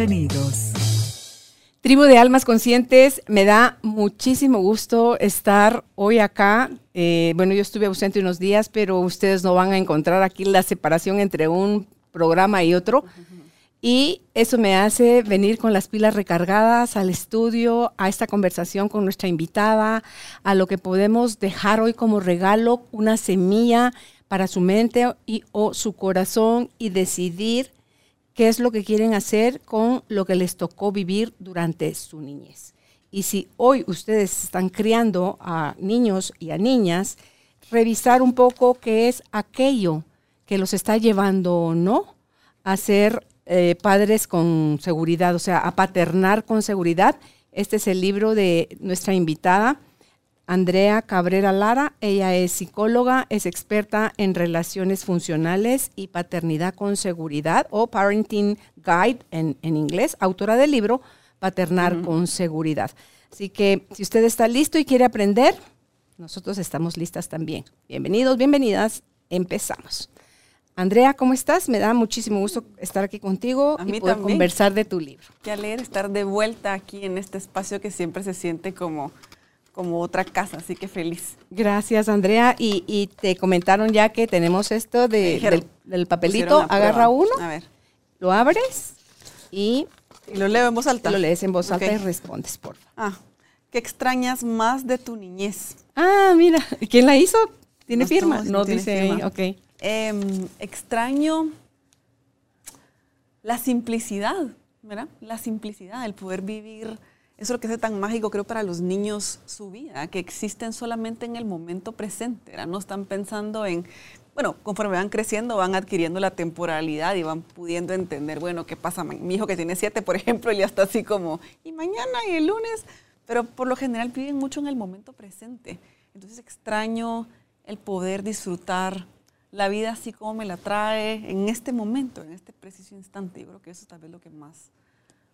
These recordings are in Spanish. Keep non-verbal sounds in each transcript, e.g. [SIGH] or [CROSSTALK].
Bienvenidos. Tribu de Almas Conscientes, me da muchísimo gusto estar hoy acá. Eh, bueno, yo estuve ausente unos días, pero ustedes no van a encontrar aquí la separación entre un programa y otro. Y eso me hace venir con las pilas recargadas al estudio, a esta conversación con nuestra invitada, a lo que podemos dejar hoy como regalo, una semilla para su mente y o su corazón y decidir qué es lo que quieren hacer con lo que les tocó vivir durante su niñez. Y si hoy ustedes están criando a niños y a niñas, revisar un poco qué es aquello que los está llevando o no a ser eh, padres con seguridad, o sea, a paternar con seguridad. Este es el libro de nuestra invitada, Andrea Cabrera Lara. Ella es psicóloga, es experta en relaciones funcionales y paternidad con seguridad o Parenting Guide en, inglés, autora del libro Paternar con seguridad. Así que si usted está listo y quiere aprender, nosotros estamos listas también. Bienvenidos, bienvenidas. Empezamos. Andrea, ¿cómo estás? Me da muchísimo gusto estar aquí contigo y poder conversar de tu libro. Qué alegre estar de vuelta aquí en este espacio que siempre se siente como, como otra casa, así que feliz. Gracias, Andrea. Y, te comentaron ya que tenemos esto de, del, papelito. Agarra uno, a ver. lo abres y, y, lo leo en voz alta. Lo lees en voz alta y respondes, por favor. Ah, ¿qué extrañas más de tu niñez? Ah, mira, ¿quién la hizo? ¿Tiene firma? No, dice, firma. ok. Em, extraño la simplicidad, ¿verdad? La simplicidad, el poder vivir. Eso es lo que hace tan mágico, creo, para los niños su vida, que existen solamente en el momento presente, ¿verdad? No están pensando en, bueno, conforme van creciendo, van adquiriendo la temporalidad y van pudiendo entender, bueno, ¿qué pasa? Mi hijo que tiene siete, por [LAUGHS] ejemplo, él ya está así como, y mañana y el lunes, pero por lo general viven mucho en el momento presente. Entonces extraño el poder disfrutar la vida así como me la trae en este momento, en este preciso instante. Yo creo que eso es tal vez lo que más,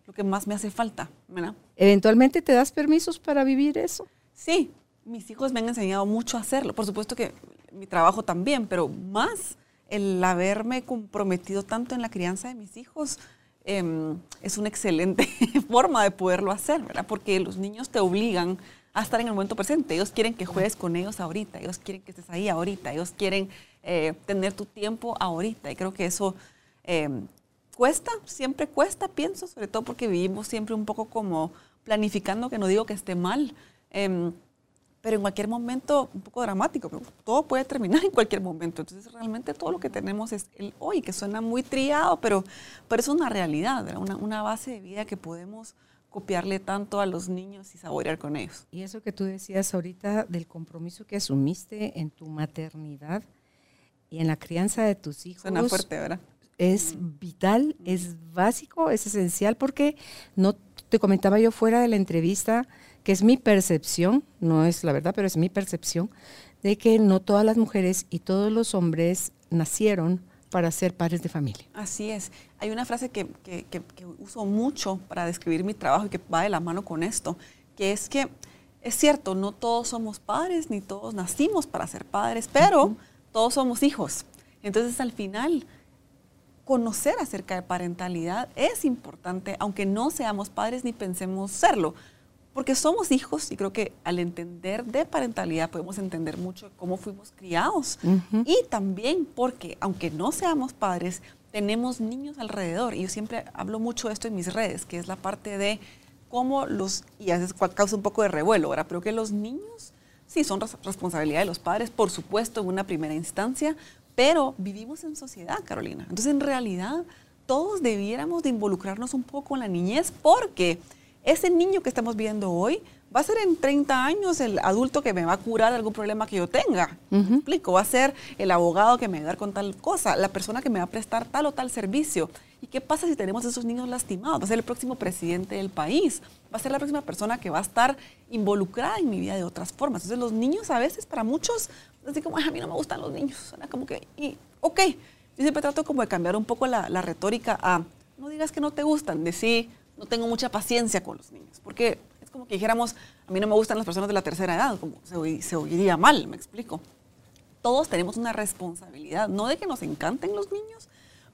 lo que más me hace falta. ¿verdad? ¿Eventualmente te das permisos para vivir eso? Sí, mis hijos me han enseñado mucho a hacerlo. Por supuesto que mi trabajo también, pero más el haberme comprometido tanto en la crianza de mis hijos em, es una excelente [LAUGHS] forma de poderlo hacer, ¿verdad? Porque los niños te obligan a estar en el momento presente. Ellos quieren que juegues con ellos ahorita, ellos quieren que estés ahí ahorita, ellos quieren eh, tener tu tiempo ahorita. Y creo que eso em, cuesta, siempre cuesta, pienso, sobre todo porque vivimos siempre un poco como planificando, que no digo que esté mal, em, pero en cualquier momento, un poco dramático, pero todo puede terminar [LAUGHS] en cualquier momento. Entonces realmente todo lo que tenemos es el hoy, que suena muy triado, pero, pero es una realidad, una, una base de vida que podemos copiarle tanto a los niños y saborear con ellos. Y eso que tú decías ahorita del compromiso que asumiste en tu maternidad, y en la crianza de tus hijos. Suena fuerte, ¿verdad? Es vital, es básico, es esencial porque no te comentaba yo fuera de la entrevista que es mi percepción, no es la verdad, pero es mi percepción de que no todas las mujeres y todos los hombres nacieron para ser padres de familia. Así es. Hay una frase que, que, que, uso mucho para describir mi trabajo y que va de la mano con esto, que es que es cierto, no todos somos padres, ni todos nacimos para ser padres, pero todos somos hijos. Entonces al final, conocer acerca de parentalidad es importante, aunque no seamos padres ni pensemos serlo, porque somos hijos y creo que al entender de parentalidad podemos entender mucho cómo fuimos criados y también porque aunque no seamos padres, tenemos niños alrededor. Y yo siempre hablo mucho de esto en mis redes, que es la parte de cómo los, y a veces causa un poco de revuelo, ¿verdad? Pero que los niños Sí, son responsabilidad de los padres, por supuesto, en una primera instancia, pero vivimos en sociedad, Carolina. Entonces, en realidad, todos debiéramos de involucrarnos un poco en la niñez porque ese niño que estamos viendo hoy va a ser en 30 años el adulto que me va a curar algún problema que yo tenga. ¿Me explico? Va a ser el abogado que me va a ayudar con tal cosa, la persona que me va a prestar tal o tal servicio. ¿Y qué pasa si tenemos esos niños lastimados? Va a ser el próximo presidente del país, va a ser la próxima persona que va a estar involucrada en mi vida de otras formas. Entonces los niños a veces para muchos, así como, a mí no me gustan los niños, suena como que, y, ok, yo siempre trato como de cambiar un poco la, la retórica a, no digas que no te gustan, decir, no tengo mucha paciencia con los niños, porque es como que dijéramos, a mí no me gustan las personas de la tercera edad, como se, se oiría mal, me explico. Todos tenemos una responsabilidad, no de que nos encanten los niños,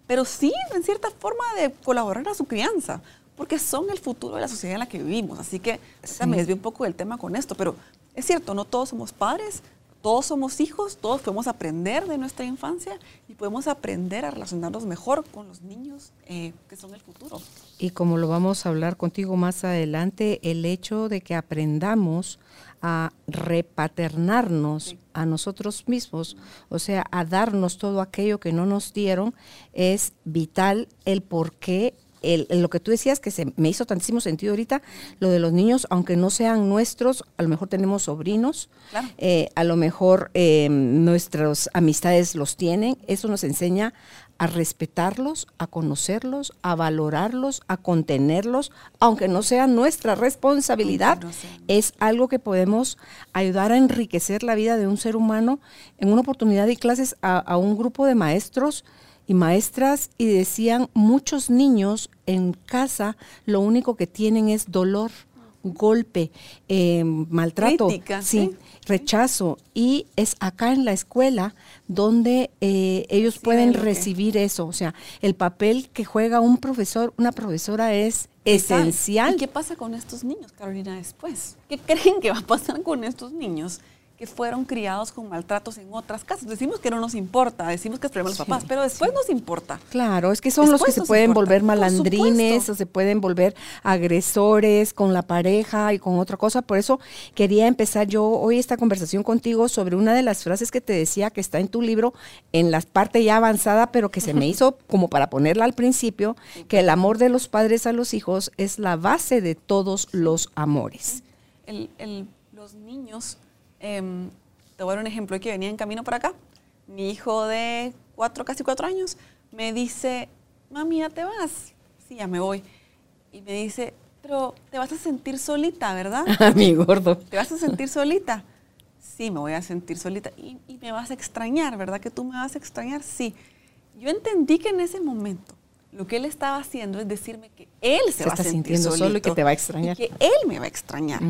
pero sí, en cierta forma, de colaborar a su crianza, porque son el futuro de la sociedad en la que vivimos. Así que me desvío un poco del tema con esto, pero es cierto, no todos somos padres, todos somos hijos, todos podemos aprender de nuestra infancia y podemos aprender a relacionarnos mejor con los niños eh, que son el futuro. Y como lo vamos a hablar contigo más adelante, el hecho de que aprendamos a repaternarnos a nosotros mismos, o sea, a darnos todo aquello que no nos dieron, es vital el por qué lo que tú decías que se me hizo tantísimo sentido ahorita, lo de los niños, aunque no sean nuestros, a lo mejor tenemos sobrinos, eh, a lo mejor eh, nuestras amistades los tienen, eso nos enseña a respetarlos, a conocerlos, a valorarlos, a contenerlos, aunque no sea nuestra responsabilidad, es algo que podemos ayudar a enriquecer la vida de un ser humano. En una oportunidad de clases a un grupo de maestros, y maestras y decían, muchos niños en casa lo único que tienen es dolor, golpe, eh, maltrato, sí, rechazo. Y es acá en la escuela donde eh, ellos pueden recibir eso. O sea, el papel que juega un profesor, una profesora es esencial. ¿Y qué pasa con estos niños, Carolina, después? ¿Qué creen que va a pasar con estos niños? Fueron criados con maltratos en otras casas. Decimos que no nos importa, decimos que es problema de los papás, pero después nos importa. Claro, es que son los que se pueden volver malandrines o se pueden volver agresores con la pareja y con otra cosa. Por eso quería empezar yo hoy esta conversación contigo sobre una de las frases que te decía que está en tu libro, en la parte ya avanzada, pero que se me hizo [LAUGHS] como para ponerla al principio, que el amor de los padres a los hijos es la base de todos los amores. los niños Em, te voy a dar un ejemplo, que venía en camino para acá. Mi hijo de cuatro, casi cuatro años, me dice, mami, ya te vas. Sí, ya me voy. Y me dice, pero te vas a sentir solita, ¿verdad? [LAUGHS] mi gordo. ¿Te vas a sentir solita? Sí, me voy a sentir solita. Y, me vas a extrañar, ¿verdad? Que tú me vas a extrañar. Sí. Yo entendí que en ese momento lo que él estaba haciendo es decirme que él se, va a sentir solo y que te va a extrañar. que él me va a extrañar.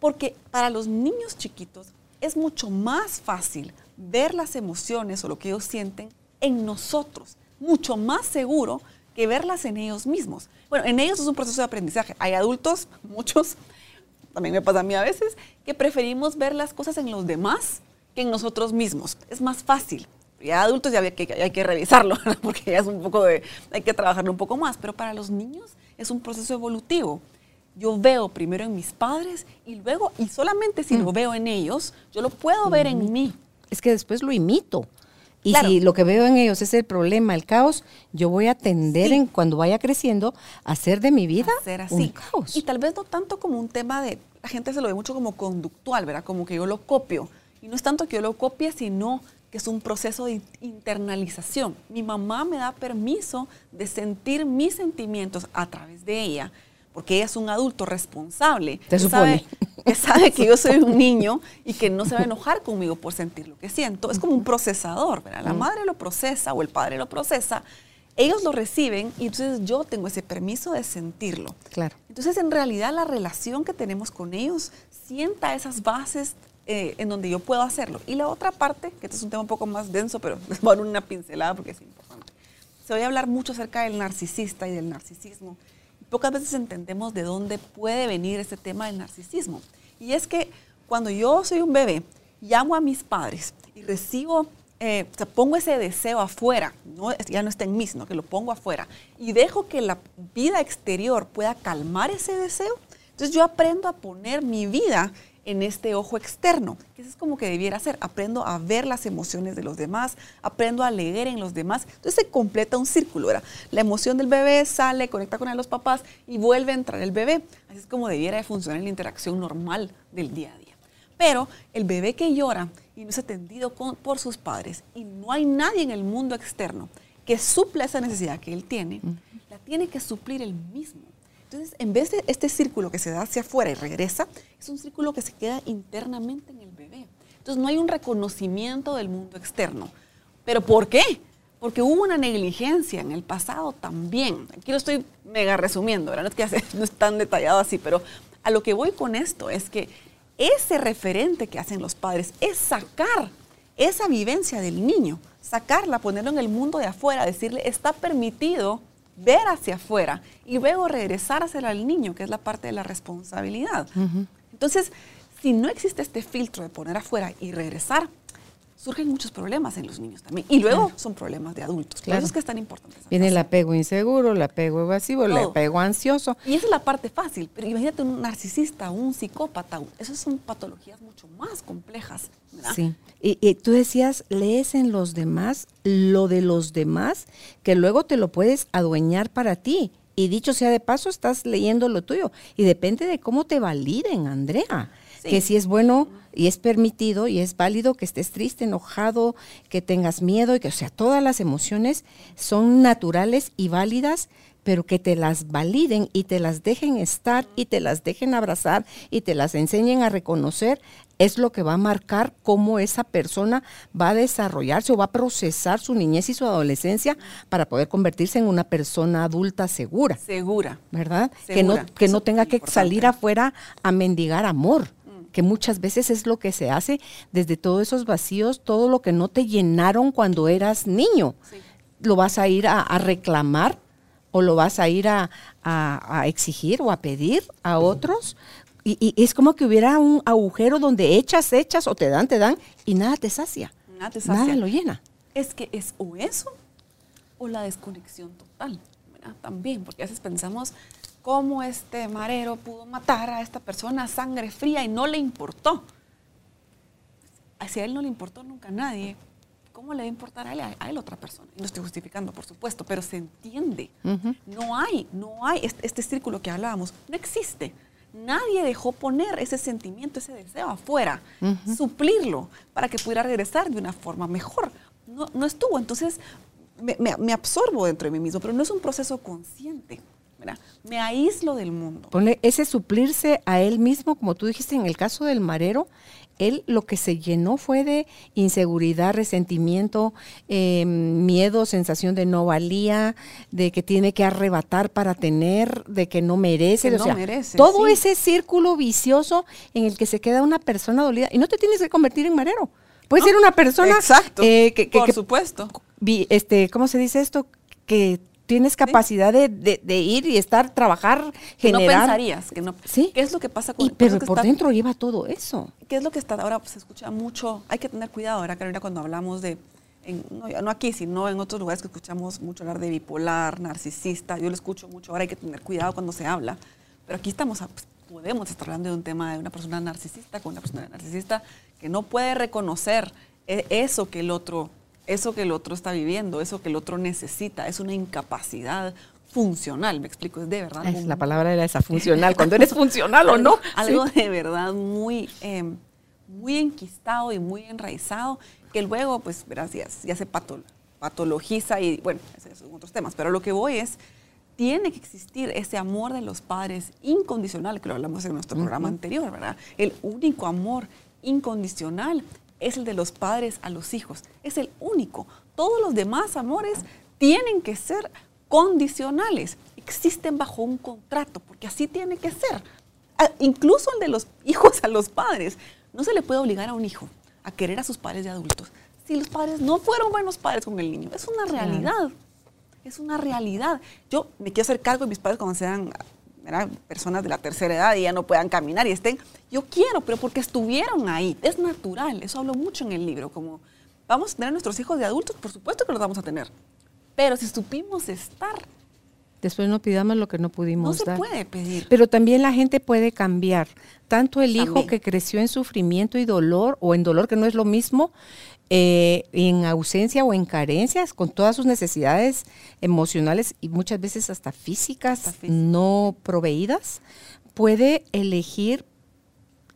Porque para los niños chiquitos es mucho más fácil ver las emociones o lo que ellos sienten en nosotros, mucho más seguro que verlas en ellos mismos. Bueno, en ellos es un proceso de aprendizaje. Hay adultos, [LAUGHS] muchos, también me pasa a mí a veces, que preferimos ver las cosas en los demás que en nosotros mismos. Es más fácil. Ya adultos ya hay que, hay que revisarlo, [LAUGHS] porque ya es un poco de, hay que trabajarlo un poco más, pero para los niños es un proceso evolutivo yo veo primero en mis padres y luego, y solamente si lo mm. veo en ellos, yo lo puedo ver en mí. Es que después lo imito. Y si lo que veo en ellos es el problema, el caos, yo voy a tender en cuando vaya creciendo a hacer de mi vida así. un caos. Y tal vez no tanto como un tema de, la gente se lo ve mucho como conductual, ¿verdad? Como que yo lo copio. Y no es tanto que yo lo copie, sino que es un proceso de internalización. Mi mamá me da permiso de sentir mis sentimientos a través de ella porque ella es un adulto responsable. Te supone. que sabe que yo soy un niño y que no se va a enojar conmigo por sentir lo que siento. Es como un procesador, ¿verdad? La madre lo procesa o el padre lo procesa, ellos lo reciben y entonces yo tengo ese permiso de sentirlo. Claro. Entonces, en realidad, la relación que tenemos con ellos sienta esas bases eh, en donde yo puedo hacerlo. Y la otra parte, que este es un tema un poco más denso, pero les [LAUGHS] voy a dar una pincelada porque es importante. Se voy a hablar mucho acerca del narcisista y del narcisismo pocas veces entendemos de dónde puede venir ese tema del narcisismo. Y es que cuando yo soy un bebé, llamo a mis padres y recibo, eh, o sea, pongo ese deseo afuera, no, ya no está en mí, sino que lo pongo afuera, y dejo que la vida exterior pueda calmar ese deseo, entonces yo aprendo a poner mi vida en este ojo externo, que eso es como que debiera ser. Aprendo a ver las emociones de los demás, aprendo a leer en los demás. Entonces se completa un círculo, ¿verdad? La emoción del bebé sale, conecta con los papás y vuelve a entrar el bebé. Así es como debiera de funcionar la interacción normal del día a día. Pero el bebé que llora y no es atendido por sus padres y no hay nadie en el mundo externo que supla esa necesidad que él tiene, la tiene que suplir él mismo. Entonces, en vez de este círculo que se da hacia afuera y regresa, es un círculo que se queda internamente en el bebé. Entonces, no hay un reconocimiento del mundo externo. ¿Pero por qué? Porque hubo una negligencia en el pasado también. Aquí lo estoy mega resumiendo, ¿verdad? No es, [LAUGHS] no es tan detallado así, pero a lo que voy con esto es que ese referente que hacen los padres es sacar esa vivencia del niño, sacarla, ponerlo en el mundo de afuera, decirle, está permitido ver hacia afuera y luego regresar hacia el niño, que es la parte de la responsabilidad. Entonces, si no existe este filtro de poner afuera y regresar, surgen muchos problemas en los niños también. Y luego son problemas de adultos. Claro. Por eso es que es tan importante. Viene el apego inseguro, el apego evasivo, el apego ansioso. Y esa es la parte fácil. Pero imagínate un narcisista, un psicópata. Esas son patologías mucho más complejas. Sí. Y, tú decías, lees en los demás lo de los demás, que luego te lo puedes adueñar para ti. Y dicho sea de paso, estás leyendo lo tuyo. Y depende de cómo te validen, Andrea. Que si es bueno y es permitido y es válido que estés triste, enojado, que tengas miedo y que, o sea, todas las emociones son naturales y válidas, pero que te las validen y te las dejen estar y te las dejen abrazar y te las enseñen a reconocer, es lo que va a marcar cómo esa persona va a desarrollarse o va a procesar su niñez y su adolescencia para poder convertirse en una persona adulta segura. Segura. ¿Verdad? Que no, que no tenga que salir afuera a mendigar amor que muchas veces es lo que se hace desde todos esos vacíos, todo lo que no te llenaron cuando eras niño. Lo vas a ir a, reclamar o lo vas a ir a, exigir o a pedir a otros. Y, es como que hubiera un agujero donde echas, echas o te dan, te dan y nada te sacia. Nada te sacia. Nada lo llena. Es que es o eso o la desconexión total. También, porque a veces pensamos, cómo este marero pudo matar a esta persona a sangre fría y no le importó. Si a él no le importó nunca a nadie, ¿cómo le va a importar a él, a él otra persona? Y no estoy justificando, por supuesto, pero se entiende. No hay, no hay este, este, círculo que hablábamos, no existe. Nadie dejó poner ese sentimiento, ese deseo afuera, suplirlo para que pudiera regresar de una forma mejor. No, no estuvo, entonces me, me absorbo dentro de mí mismo, pero no es un proceso consciente. Me aíslo del mundo. Pone ese suplirse a él mismo, como tú dijiste en el caso del marero, él lo que se llenó fue de inseguridad, resentimiento, em, miedo, sensación de no valía, de que tiene que arrebatar para tener, de que no merece. no merece todo ese círculo vicioso en el que se queda una persona dolida. Y no te tienes que convertir en marero. Puedes ser una persona. Exacto. Eh, que, por supuesto. Este, ¿Cómo se dice esto? Que tienes capacidad de, ir y estar, trabajar, generar. no pensarías que no. ¿Sí? ¿Qué es lo que pasa con y, Pero por dentro lleva todo eso. ¿Qué es lo que está ahora? Pues, se escucha mucho. Hay que tener cuidado ahora, Carolina, cuando hablamos de. no, aquí, sino en otros lugares que escuchamos mucho hablar de bipolar, narcisista. Yo lo escucho mucho. Ahora hay que tener cuidado cuando se habla. Pero aquí estamos, pues, podemos estar hablando de un tema de una persona narcisista con una persona narcisista que no puede reconocer eh, eso que el otro eso que el otro está viviendo, eso que el otro necesita, es una incapacidad funcional, me explico, es de verdad. Es, la palabra era esa, funcional, [LAUGHS] cuando eres funcional o no. [LAUGHS] Algo de verdad muy, em, muy enquistado y muy enraizado, que luego, pues, verás, ya, se patologiza y, bueno, esos son otros temas, pero lo que voy es, tiene que existir ese amor de los padres incondicional, que lo hablamos en nuestro programa anterior, ¿verdad? El único amor incondicional es el de los padres a los hijos. Es el único. Todos los demás amores tienen que ser condicionales. Existen bajo un contrato, porque así tiene que ser. Ah, incluso el de los hijos a los padres. No se le puede obligar a un hijo a querer a sus padres de adultos si los padres no fueron buenos padres con el niño. Es una realidad. Es una realidad. Yo me quiero hacer cargo de mis padres cuando sean personas de la tercera edad y ya no puedan caminar y estén, yo quiero, pero porque estuvieron ahí, es natural, eso hablo mucho en el libro, como vamos a tener a nuestros hijos de adultos, por supuesto que los vamos a tener, pero si supimos estar Después no pidamos lo que no pudimos No se dar. puede pedir. Pero también la gente puede cambiar. Tanto el hijo que creció en sufrimiento y dolor, o en dolor que no es lo mismo, eh, en ausencia o en carencias, con todas sus necesidades emocionales y muchas veces hasta físicas, Hasta físicas. no proveídas, puede elegir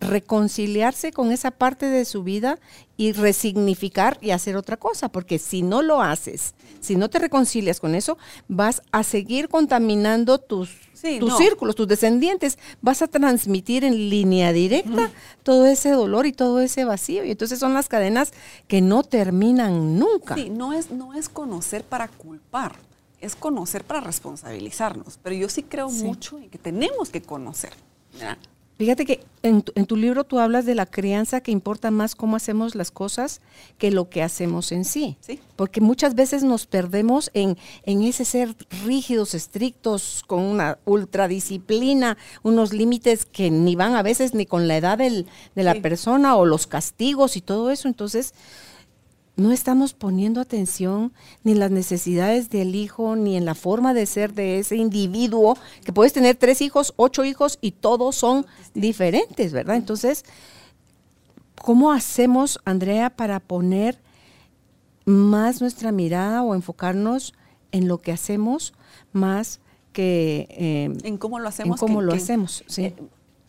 reconciliarse con esa parte de su vida y resignificar y hacer otra cosa, porque si no lo haces, si no te reconcilias con eso, vas a seguir contaminando tus, Sí, tus no. círculos, tus descendientes, vas a transmitir en línea directa todo ese dolor y todo ese vacío. Y entonces son las cadenas que no terminan nunca. Sí, no es, no es conocer para culpar, es conocer para responsabilizarnos. Pero yo sí creo Sí. mucho en que tenemos que conocer. ¿verdad? Fíjate que en tu, en tu libro tú hablas de la crianza que importa más cómo hacemos las cosas que lo que hacemos en sí. Sí. Porque muchas veces nos perdemos en, en ese ser rígidos, estrictos, con una ultradisciplina, unos límites que ni van a veces ni con la edad del- de la Sí. persona o los castigos y todo eso. Entonces, no estamos poniendo atención ni en las necesidades del hijo, ni en la forma de ser de ese individuo, que puedes tener tres hijos, ocho hijos y todos son diferentes, ¿verdad? Entonces, ¿cómo hacemos, Andrea, para poner más nuestra mirada o enfocarnos en lo que hacemos más que eh, En cómo lo hacemos. cómo que- lo que- hacemos, sí. eh,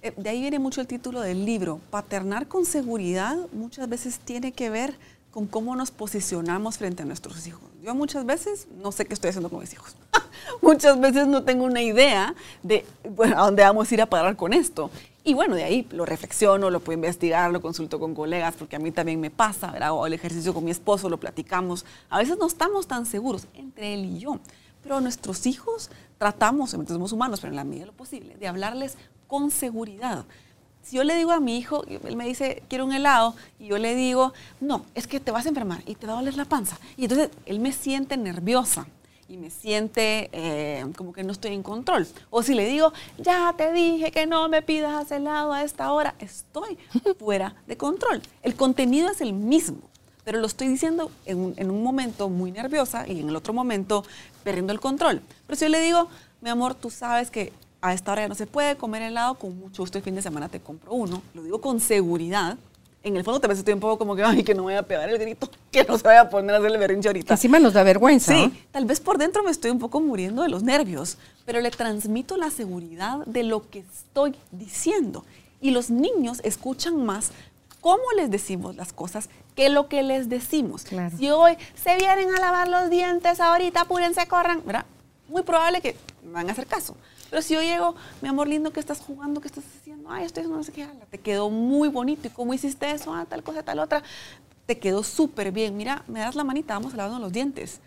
eh, de ahí viene mucho el título del libro. Paternar con seguridad muchas veces tiene que ver con cómo nos posicionamos frente a nuestros hijos. Yo muchas veces no sé qué estoy haciendo con mis hijos. [LAUGHS] muchas veces no tengo una idea de bueno, a dónde vamos a ir a parar con esto. Y bueno, de ahí lo reflexiono, lo puedo investigar, lo consulto con colegas, porque a mí también me pasa, ¿verdad? Hago el ejercicio con mi esposo, lo platicamos. A veces no estamos tan seguros entre él y yo, pero nuestros hijos tratamos, somos humanos, pero en la medida de lo posible, de hablarles con seguridad. Si yo le digo a mi hijo, él me dice, quiero un helado, y yo le digo, no, es que te vas a enfermar y te va a doler la panza. Y entonces él me siente nerviosa y me siente eh, como que no estoy en control. O si le digo, ya te dije que no me pidas helado a esta hora, estoy [LAUGHS] fuera de control. El contenido es el mismo, pero lo estoy diciendo en un, en un momento muy nerviosa y en el otro momento perdiendo el control. Pero si yo le digo, mi amor, tú sabes que a esta hora ya no se puede comer helado, con mucho gusto el fin de semana te compro uno, lo digo con seguridad. En el fondo tal vez estoy un poco como que, ay, que no voy a pegar el grito, [LAUGHS] que no se vaya a poner a hacer el berrinche que ahorita. encima nos da vergüenza. Sí, ¿no? tal vez por dentro me estoy un poco muriendo de los nervios, pero le transmito la seguridad de lo que estoy diciendo. Y los niños escuchan más cómo les decimos las cosas que lo que les decimos. Claro. Si hoy se vienen a lavar los dientes, ahorita apúrense, corran, ¿verdad? Muy probable que van a hacer caso. Pero si yo llego, mi amor lindo, ¿qué estás jugando? ¿Qué estás haciendo? Ay, estoy no sé qué. ala, Te quedó muy bonito. ¿Y cómo hiciste eso? Ah, tal cosa, tal otra. Te quedó súper bien. Mira, me das la manita, vamos a lavarnos los dientes.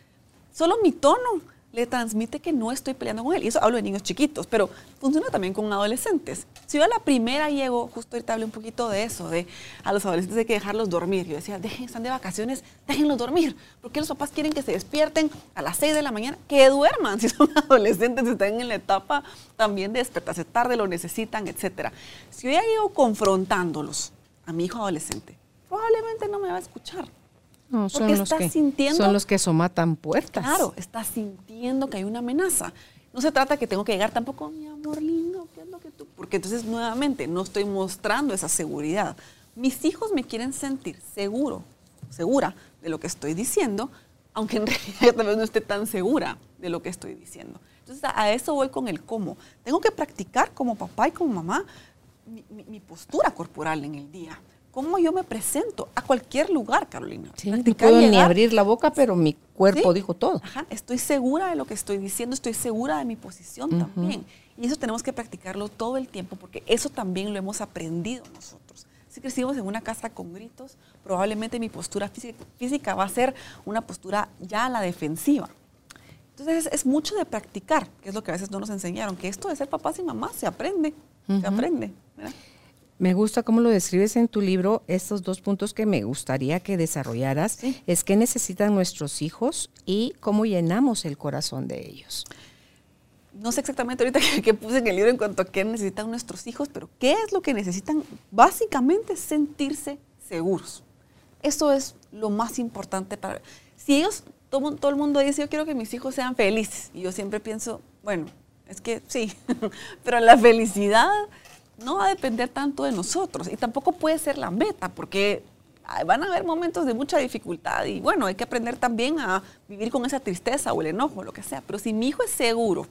Solo mi tono le transmite que no estoy peleando con él. Y eso hablo de niños chiquitos, pero funciona también con adolescentes. Si yo a la primera llego, justo ahorita hablé un poquito de eso, de a los adolescentes hay que dejarlos dormir. Yo decía, dejen, están de vacaciones, déjenlos dormir. porque los papás quieren que se despierten a las 6 de la mañana? Que duerman. [LAUGHS] Si son adolescentes, están en la etapa también de despertarse tarde, lo necesitan, etc. Si yo ya llego confrontándolos a mi hijo adolescente, probablemente no me va a escuchar. No, son Porque los que sintiendo- son los que somatan puertas. Claro, está sintiendo que hay una amenaza. No se trata que tengo que llegar tampoco, mi amor lindo, ¿qué es lo que tú? Porque entonces nuevamente no estoy mostrando esa seguridad. Mis hijos me quieren sentir seguro, segura de lo que estoy diciendo, aunque en [LAUGHS] realidad yo tal vez no esté tan segura de lo que estoy diciendo. Entonces a a eso voy con el cómo. Tengo que practicar como papá y como mamá mi, mi- mi postura corporal en el día. Cómo yo me presento a cualquier lugar, Carolina. Sí, no puedo ni llegar- abrir la boca, pero mi cuerpo Sí. dijo todo. Ajá, estoy segura de lo que estoy diciendo, estoy segura de mi posición también. Y eso tenemos que practicarlo todo el tiempo porque eso también lo hemos aprendido nosotros. Si crecimos en una casa con gritos, probablemente mi postura física, física va a ser una postura ya a la defensiva. Entonces es, es mucho de practicar, que es lo que a veces no nos enseñaron, que esto de ser papás y mamás se aprende, se aprende. ¿verdad? Me gusta cómo lo describes en tu libro. Estos dos puntos que me gustaría que desarrollaras Sí. es qué necesitan nuestros hijos y cómo llenamos el corazón de ellos. no sé exactamente ahorita [LAUGHS] qué, qué puse en el libro en cuanto a qué necesitan nuestros hijos, pero qué es lo que necesitan básicamente sentirse seguros. Eso es lo más importante para... Si ellos todo, todo el mundo dice, yo quiero que mis hijos sean felices. Y yo siempre pienso, bueno, es que sí, [LAUGHS] pero la felicidad no va a depender tanto de nosotros y tampoco puede ser la meta, porque van a haber momentos de mucha dificultad y bueno, hay que aprender también a vivir con esa tristeza o el enojo, lo que sea. Pero si mi hijo es seguro,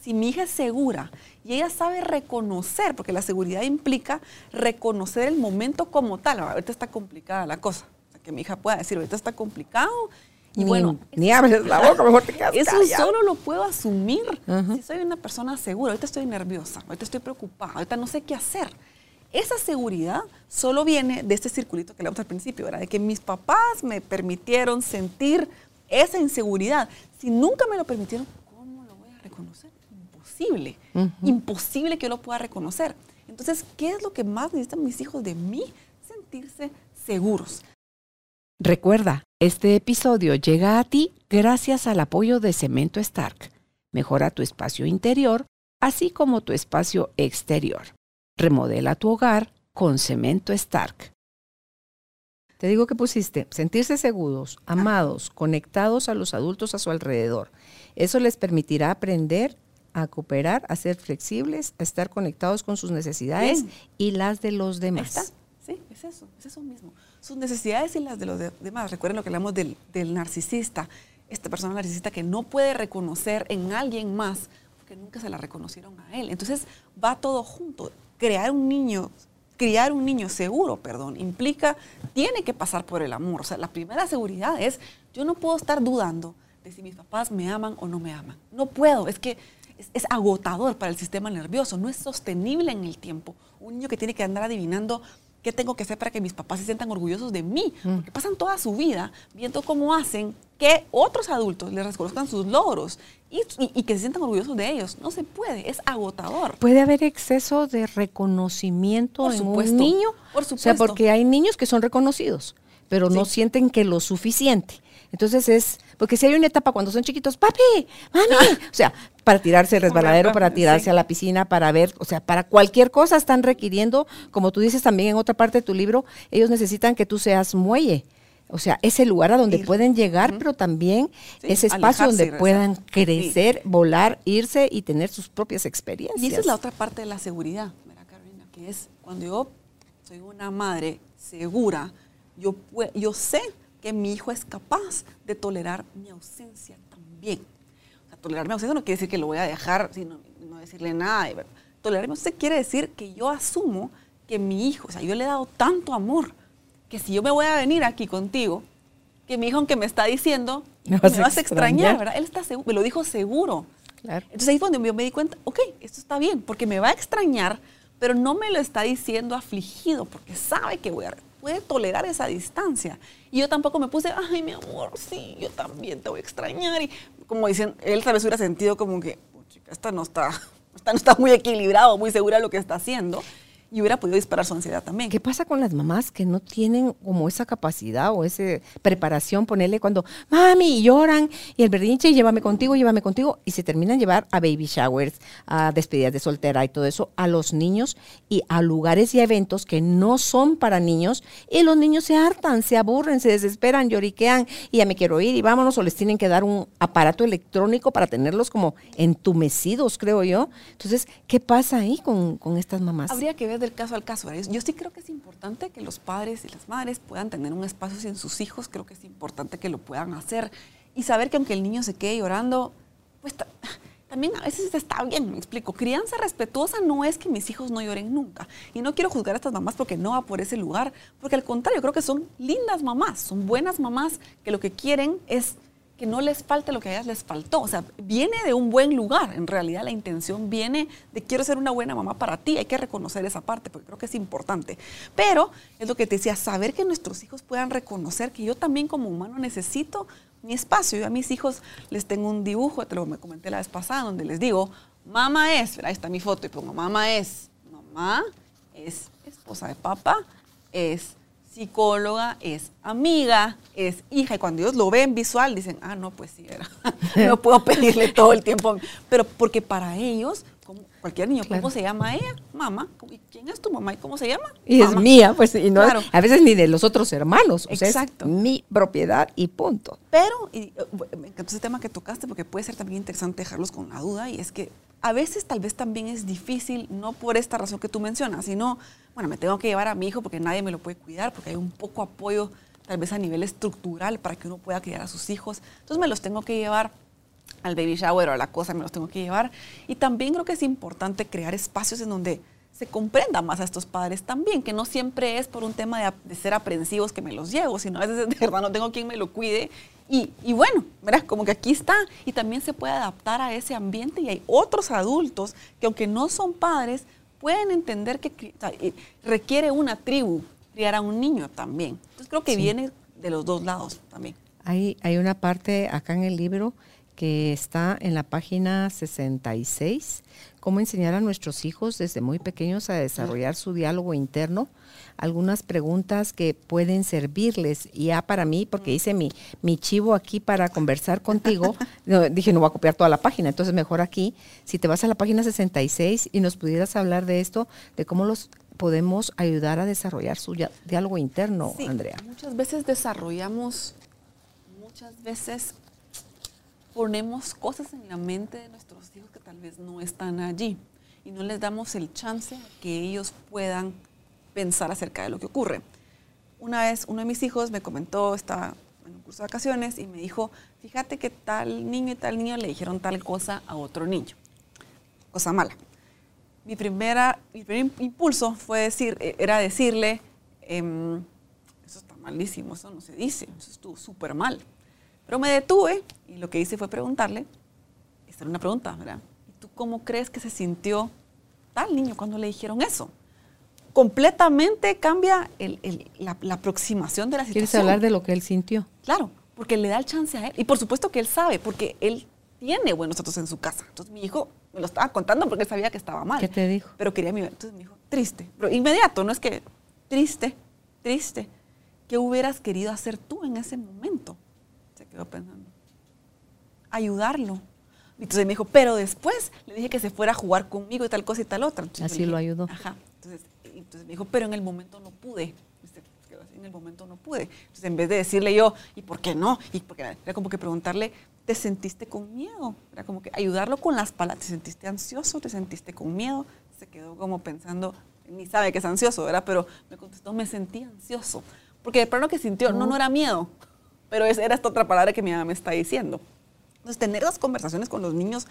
si mi hija es segura y ella sabe reconocer, porque la seguridad implica reconocer el momento como tal, ahorita está complicada la cosa, que mi hija pueda decir, ahorita está complicado, y bueno, ni hables la boca, mejor te quedas Eso solo lo puedo asumir si soy una persona segura. Ahorita estoy nerviosa, ahorita estoy preocupada, ahorita no sé qué hacer. Esa seguridad solo viene de este circulito que le al principio, ¿verdad? De que mis papás me permitieron sentir esa inseguridad. Si nunca me lo permitieron, ¿cómo lo voy a reconocer? Imposible. Imposible que yo lo pueda reconocer. Entonces, ¿qué es lo que más necesitan mis hijos de mí? Sentirse seguros. Recuerda, este episodio llega a ti gracias al apoyo de Cemento Stark. Mejora tu espacio interior, así como tu espacio exterior. Remodela tu hogar con Cemento Stark. Te digo que pusiste sentirse seguros, amados, conectados a los adultos a su alrededor. Eso les permitirá aprender a cooperar, a ser flexibles, a estar conectados con sus necesidades y las de los demás. Sí, es eso, es eso mismo. Sus necesidades y las de los demás. Recuerden lo que hablamos del, del narcisista, esta persona narcisista que no puede reconocer en alguien más porque nunca se la reconocieron a él. Entonces va todo junto. Crear un niño criar un niño seguro, perdón, implica, tiene que pasar por el amor. O sea, la primera seguridad es, yo no puedo estar dudando de si mis papás me aman o no me aman. No puedo, es que es, agotador para el sistema nervioso, no es sostenible en el tiempo. Un niño que tiene que andar adivinando ¿Qué tengo que hacer para que mis papás se sientan orgullosos de mí? Mm. Porque pasan toda su vida viendo cómo hacen que otros adultos les reconozcan sus logros y, que se sientan orgullosos de ellos. No se puede, es agotador. ¿Puede haber exceso de reconocimiento en un niño? Por supuesto. O sea, porque hay niños que son reconocidos, pero no sienten que lo suficiente. Entonces es, porque si hay una etapa cuando son chiquitos, papi, mami, [LAUGHS] o sea, para tirarse el resbaladero, para tirarse a la piscina, para ver, o sea, para cualquier cosa están requiriendo, como tú dices también en otra parte de tu libro, ellos necesitan que tú seas muelle. O sea, ese lugar a donde pueden llegar, pero también ese espacio donde puedan crecer, volar, irse y tener sus propias experiencias. Y esa es la otra parte de la seguridad, mira Carolina, que es cuando yo soy una madre segura, yo, yo sé que mi hijo es capaz de tolerar mi ausencia también. O sea, tolerar mi ausencia no quiere decir que lo voy a dejar sin no, decirle nada. Tolerar mi ausencia quiere decir que yo asumo que mi hijo, o sea, yo le he dado tanto amor que si yo me voy a venir aquí contigo, que mi hijo, aunque me está diciendo, [LAUGHS] me vas, a extrañar, ¿verdad? Él está seguro, me lo dijo seguro. Entonces ahí fue donde yo me di cuenta, ok, esto está bien, porque me va a extrañar, pero no me lo está diciendo afligido, porque sabe que voy a puede tolerar esa distancia. Y yo tampoco me puse, ay, mi amor, sí, yo también te voy a extrañar. Y como dicen, él tal vez hubiera sentido como que, chica, esta no está, [LAUGHS] esta no está muy equilibrado, muy segura de lo que está haciendo y hubiera podido disparar su ansiedad también. ¿Qué pasa con las mamás que no tienen como esa capacidad o esa preparación? Ponerle cuando, mami, lloran y el berrinche, llévame contigo, llévame contigo, y se terminan llevar a baby showers, a despedidas de soltera y todo eso, a los niños y a lugares y eventos que no son para niños, y los niños se hartan, se aburren, se desesperan, lloriquean, y ya me quiero ir, y vámonos, o les tienen que dar un aparato electrónico para tenerlos como entumecidos, creo yo. Entonces, ¿qué pasa ahí con, con estas mamás? Habría que ver del caso al caso. Yo sí creo que es importante que los padres y las madres puedan tener un espacio sin sus hijos, creo que es importante que lo puedan hacer y saber que aunque el niño se quede llorando, pues también a veces está bien, me explico. Crianza respetuosa no es que mis hijos no lloren nunca. Y no quiero juzgar a estas mamás porque no va por ese lugar, porque al contrario, creo que son lindas mamás, son buenas mamás que lo que quieren es que no les falte lo que a ellas les faltó. O sea, viene de un buen lugar. En realidad la intención viene de quiero ser una buena mamá para ti. Hay que reconocer esa parte porque creo que es importante. Pero es lo que te decía, saber que nuestros hijos puedan reconocer que yo también como humano necesito mi espacio. Yo a mis hijos les tengo un dibujo, te lo me comenté la vez pasada, donde les digo, mamá es, ahí está mi foto y pongo, mamá es, mamá es esposa de papá, es psicóloga, es amiga, es hija. Y cuando ellos lo ven visual, dicen, ah, no, pues sí, era. [LAUGHS] no puedo pedirle todo el tiempo. Pero porque para ellos cualquier niño, ¿cómo se llama ella? Mamá. ¿Y quién es tu mamá y cómo se llama? Y es mía, pues, y no, Claro. a veces ni de los otros hermanos. O sea, Exacto. es mi propiedad y punto. Pero, y, eh, me encantó ese tema que tocaste porque puede ser también interesante dejarlos con la duda y es que a veces tal vez también es difícil, no por esta razón que tú mencionas, sino, bueno, me tengo que llevar a mi hijo porque nadie me lo puede cuidar, porque hay un poco apoyo tal vez a nivel estructural para que uno pueda criar a sus hijos. Entonces me los tengo que llevar al baby shower o a la cosa, me los tengo que llevar. Y también creo que es importante crear espacios en donde se comprenda más a estos padres también, que no siempre es por un tema de, de ser aprensivos que me los llevo, sino a veces [LAUGHS] de verdad no tengo quien me lo cuide. Y, y bueno, ¿verdad? Como que aquí está. Y también se puede adaptar a ese ambiente y hay otros adultos que aunque no son padres, pueden entender que requiere una tribu criar a un niño también. Entonces creo que viene de los dos lados también. Hay, hay una parte acá en el libro que está en la página 66, cómo enseñar a nuestros hijos desde muy pequeños a desarrollar su diálogo interno, algunas preguntas que pueden servirles. Y ya para mí, porque hice mi, mi chivo aquí para conversar contigo, [LAUGHS] no, dije no voy a copiar toda la página, entonces mejor aquí, si te vas a la página 66 y nos pudieras hablar de esto, de cómo los podemos ayudar a desarrollar su diálogo interno, Sí, Andrea. Muchas veces desarrollamos, muchas veces ponemos cosas en la mente de nuestros hijos que tal vez no están allí y no les damos el chance a que ellos puedan pensar acerca de lo que ocurre. Una vez uno de mis hijos me comentó, estaba en un curso de vacaciones y me dijo, fíjate que tal niño y tal niño le dijeron tal cosa a otro niño, cosa mala mi, primera, mi primer impulso fue decir, eh, era decirle, em, eso está malísimo, eso no se dice, eso estuvo súper mal. Pero me detuve y lo que hice fue preguntarle, esta era una pregunta, ¿verdad? ¿Y tú cómo crees que se sintió tal niño cuando le dijeron eso? Completamente cambia el- el- la, la aproximación de la situación. ¿Quieres hablar de lo que él sintió? Claro, porque le da el chance a él. Y por supuesto que él sabe, porque él tiene buenos datos en su casa. Entonces mi hijo me lo estaba contando porque él sabía que estaba mal. ¿Qué te dijo? Pero quería mi Entonces me dijo, triste. Pero inmediato, no es que, triste, triste. ¿Qué hubieras querido hacer tú en ese momento? Se quedó pensando. Ayudarlo. Entonces me dijo, pero después le dije que se fuera a jugar conmigo y tal cosa y tal otra. Entonces Así dije, lo ayudó. Ajá. Entonces, y entonces me dijo, pero en el momento no pude. En el momento no pude. Entonces, en vez de decirle yo, ¿y por qué no? Y porque era como que preguntarle, ¿te sentiste con miedo? Era como que ayudarlo con las palabras. ¿Te sentiste ansioso? ¿Te sentiste con miedo? Se quedó como pensando, ni sabe que es ansioso, ¿verdad? Pero me contestó, me sentí ansioso. Porque de pronto que sintió, no, no era miedo, pero es- era esta otra palabra que mi mamá me está diciendo. Entonces, tener las conversaciones con los niños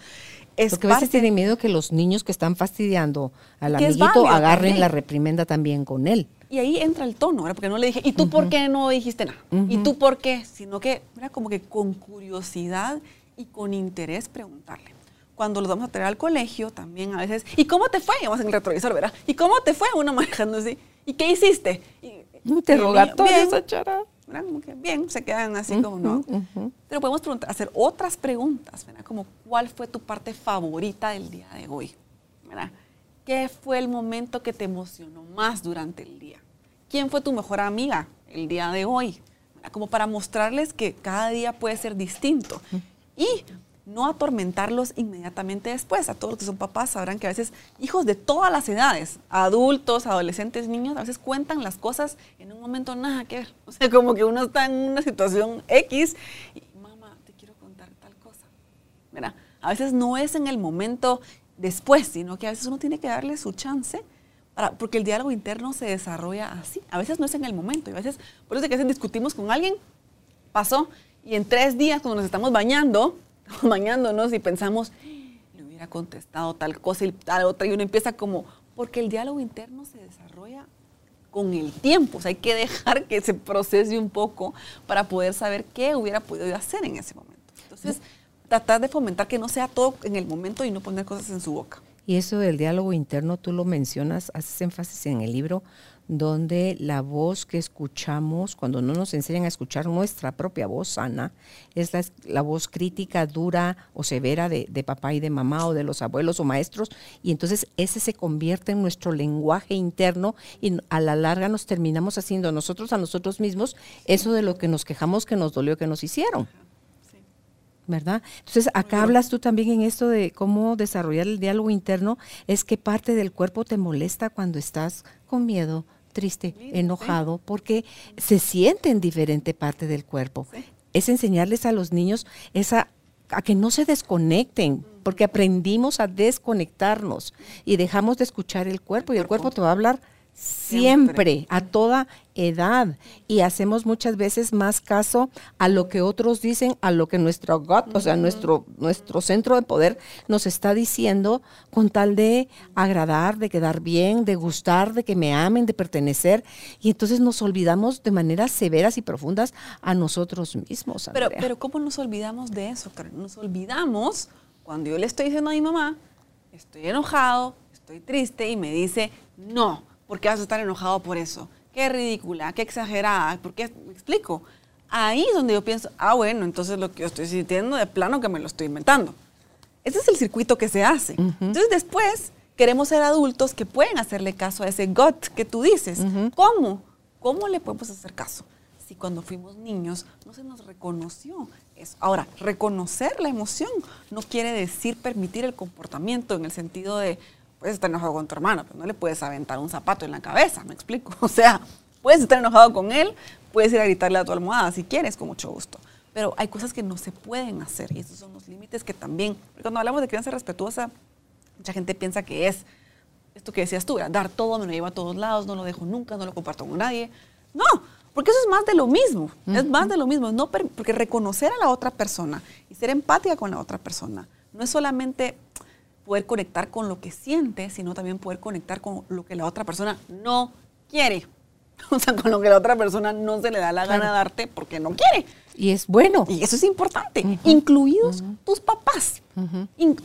es Porque a veces tienen miedo que los niños que están fastidiando al amiguito agarren también. la reprimenda también con él. Y ahí entra el tono, ¿verdad? Porque no le dije, ¿y tú por qué no dijiste nada? ¿Y tú por qué? Sino que era como que con curiosidad y con interés preguntarle. Cuando los vamos a traer al colegio, también a veces, ¿y cómo te fue? Vamos en el retrovisor, ¿verdad? ¿Y cómo te fue? Uno manejando así, ¿y qué hiciste? Y, Interrogatorio, esa charada. ¿Verdad? Como que bien, se quedan así como, ¿no? Pero podemos preguntar, hacer otras preguntas, ¿verdad? Como, ¿cuál fue tu parte favorita del día de hoy? ¿Verdad? ¿Qué fue el momento que te emocionó más durante el día? ¿Quién fue tu mejor amiga el día de hoy? ¿Verdad? Como para mostrarles que cada día puede ser distinto. Y no atormentarlos inmediatamente después. A todos los que son papás sabrán que a veces hijos de todas las edades, adultos, adolescentes, niños, a veces cuentan las cosas en un momento nada que ver. O sea, como que uno está en una situación X y, mamá, te quiero contar tal cosa. ¿Verdad? A veces no es en el momento después, sino que a veces uno tiene que darle su chance, para, porque el diálogo interno se desarrolla así. A veces no es en el momento, y a veces, por eso es que a veces discutimos con alguien, pasó, y en tres días cuando nos estamos bañando, bañándonos [LAUGHS] y pensamos, le hubiera contestado tal cosa y tal otra, y uno empieza como, porque el diálogo interno se desarrolla con el tiempo, o sea, hay que dejar que se procese un poco para poder saber qué hubiera podido hacer en ese momento. Entonces, tratar de fomentar que no sea todo en el momento y no poner cosas en su boca. Y eso del diálogo interno, tú lo mencionas, haces énfasis en el libro, donde la voz que escuchamos, cuando no nos enseñan a escuchar nuestra propia voz sana, es la, la voz crítica, dura o severa de, de, papá y de mamá o de los abuelos o maestros, y entonces ese se convierte en nuestro lenguaje interno y a la larga nos terminamos haciendo nosotros a nosotros mismos eso de lo que nos quejamos que nos dolió que nos hicieron. ¿verdad? Entonces, acá hablas tú también en esto de cómo desarrollar el diálogo interno, es que parte del cuerpo te molesta cuando estás con miedo, triste, enojado, porque se siente en diferente parte del cuerpo. Es enseñarles a los niños esa a que no se desconecten, porque aprendimos a desconectarnos y dejamos de escuchar el cuerpo y el cuerpo te va a hablar Siempre, a toda edad. Y hacemos muchas veces más caso a lo que otros dicen, a lo que nuestro gut, o sea, nuestro, nuestro centro de poder nos está diciendo con tal de agradar, de quedar bien, de gustar, de que me amen, de pertenecer. Y entonces nos olvidamos de maneras severas y profundas a nosotros mismos. Pero, pero ¿cómo nos olvidamos de eso? Nos olvidamos cuando yo le estoy diciendo a mi mamá, estoy enojado, estoy triste y me dice, no ¿Por qué vas a estar enojado por eso? Qué ridícula, qué exagerada. ¿Por qué? Me explico. Ahí es donde yo pienso, ah, bueno, entonces lo que yo estoy sintiendo de plano que me lo estoy inventando. Ese es el circuito que se hace. Entonces después queremos ser adultos que pueden hacerle caso a ese gut que tú dices. ¿Cómo? ¿Cómo le podemos hacer caso? Si cuando fuimos niños no se nos reconoció eso. Ahora, reconocer la emoción no quiere decir permitir el comportamiento en el sentido de, puedes estar enojado con tu hermano, pero no le puedes aventar un zapato en la cabeza, ¿me explico? [LAUGHS] O sea, puedes estar enojado con él, puedes ir a gritarle a tu almohada si quieres, con mucho gusto. Pero hay cosas que no se pueden hacer y esos son los límites que también, cuando hablamos de crianza respetuosa, mucha gente piensa que es esto que decías tú, dar todo, me lo llevo a todos lados, no lo dejo nunca, no lo comparto con nadie. No, porque eso es más de lo mismo, es más de lo mismo, no porque reconocer a la otra persona y ser empática con la otra persona no es solamente poder conectar con lo que siente, sino también poder conectar con lo que la otra persona no quiere. [LAUGHS] O sea, con lo que la otra persona no se le da la gana de darte porque no quiere. Y es bueno. Y eso es importante, incluidos tus papás.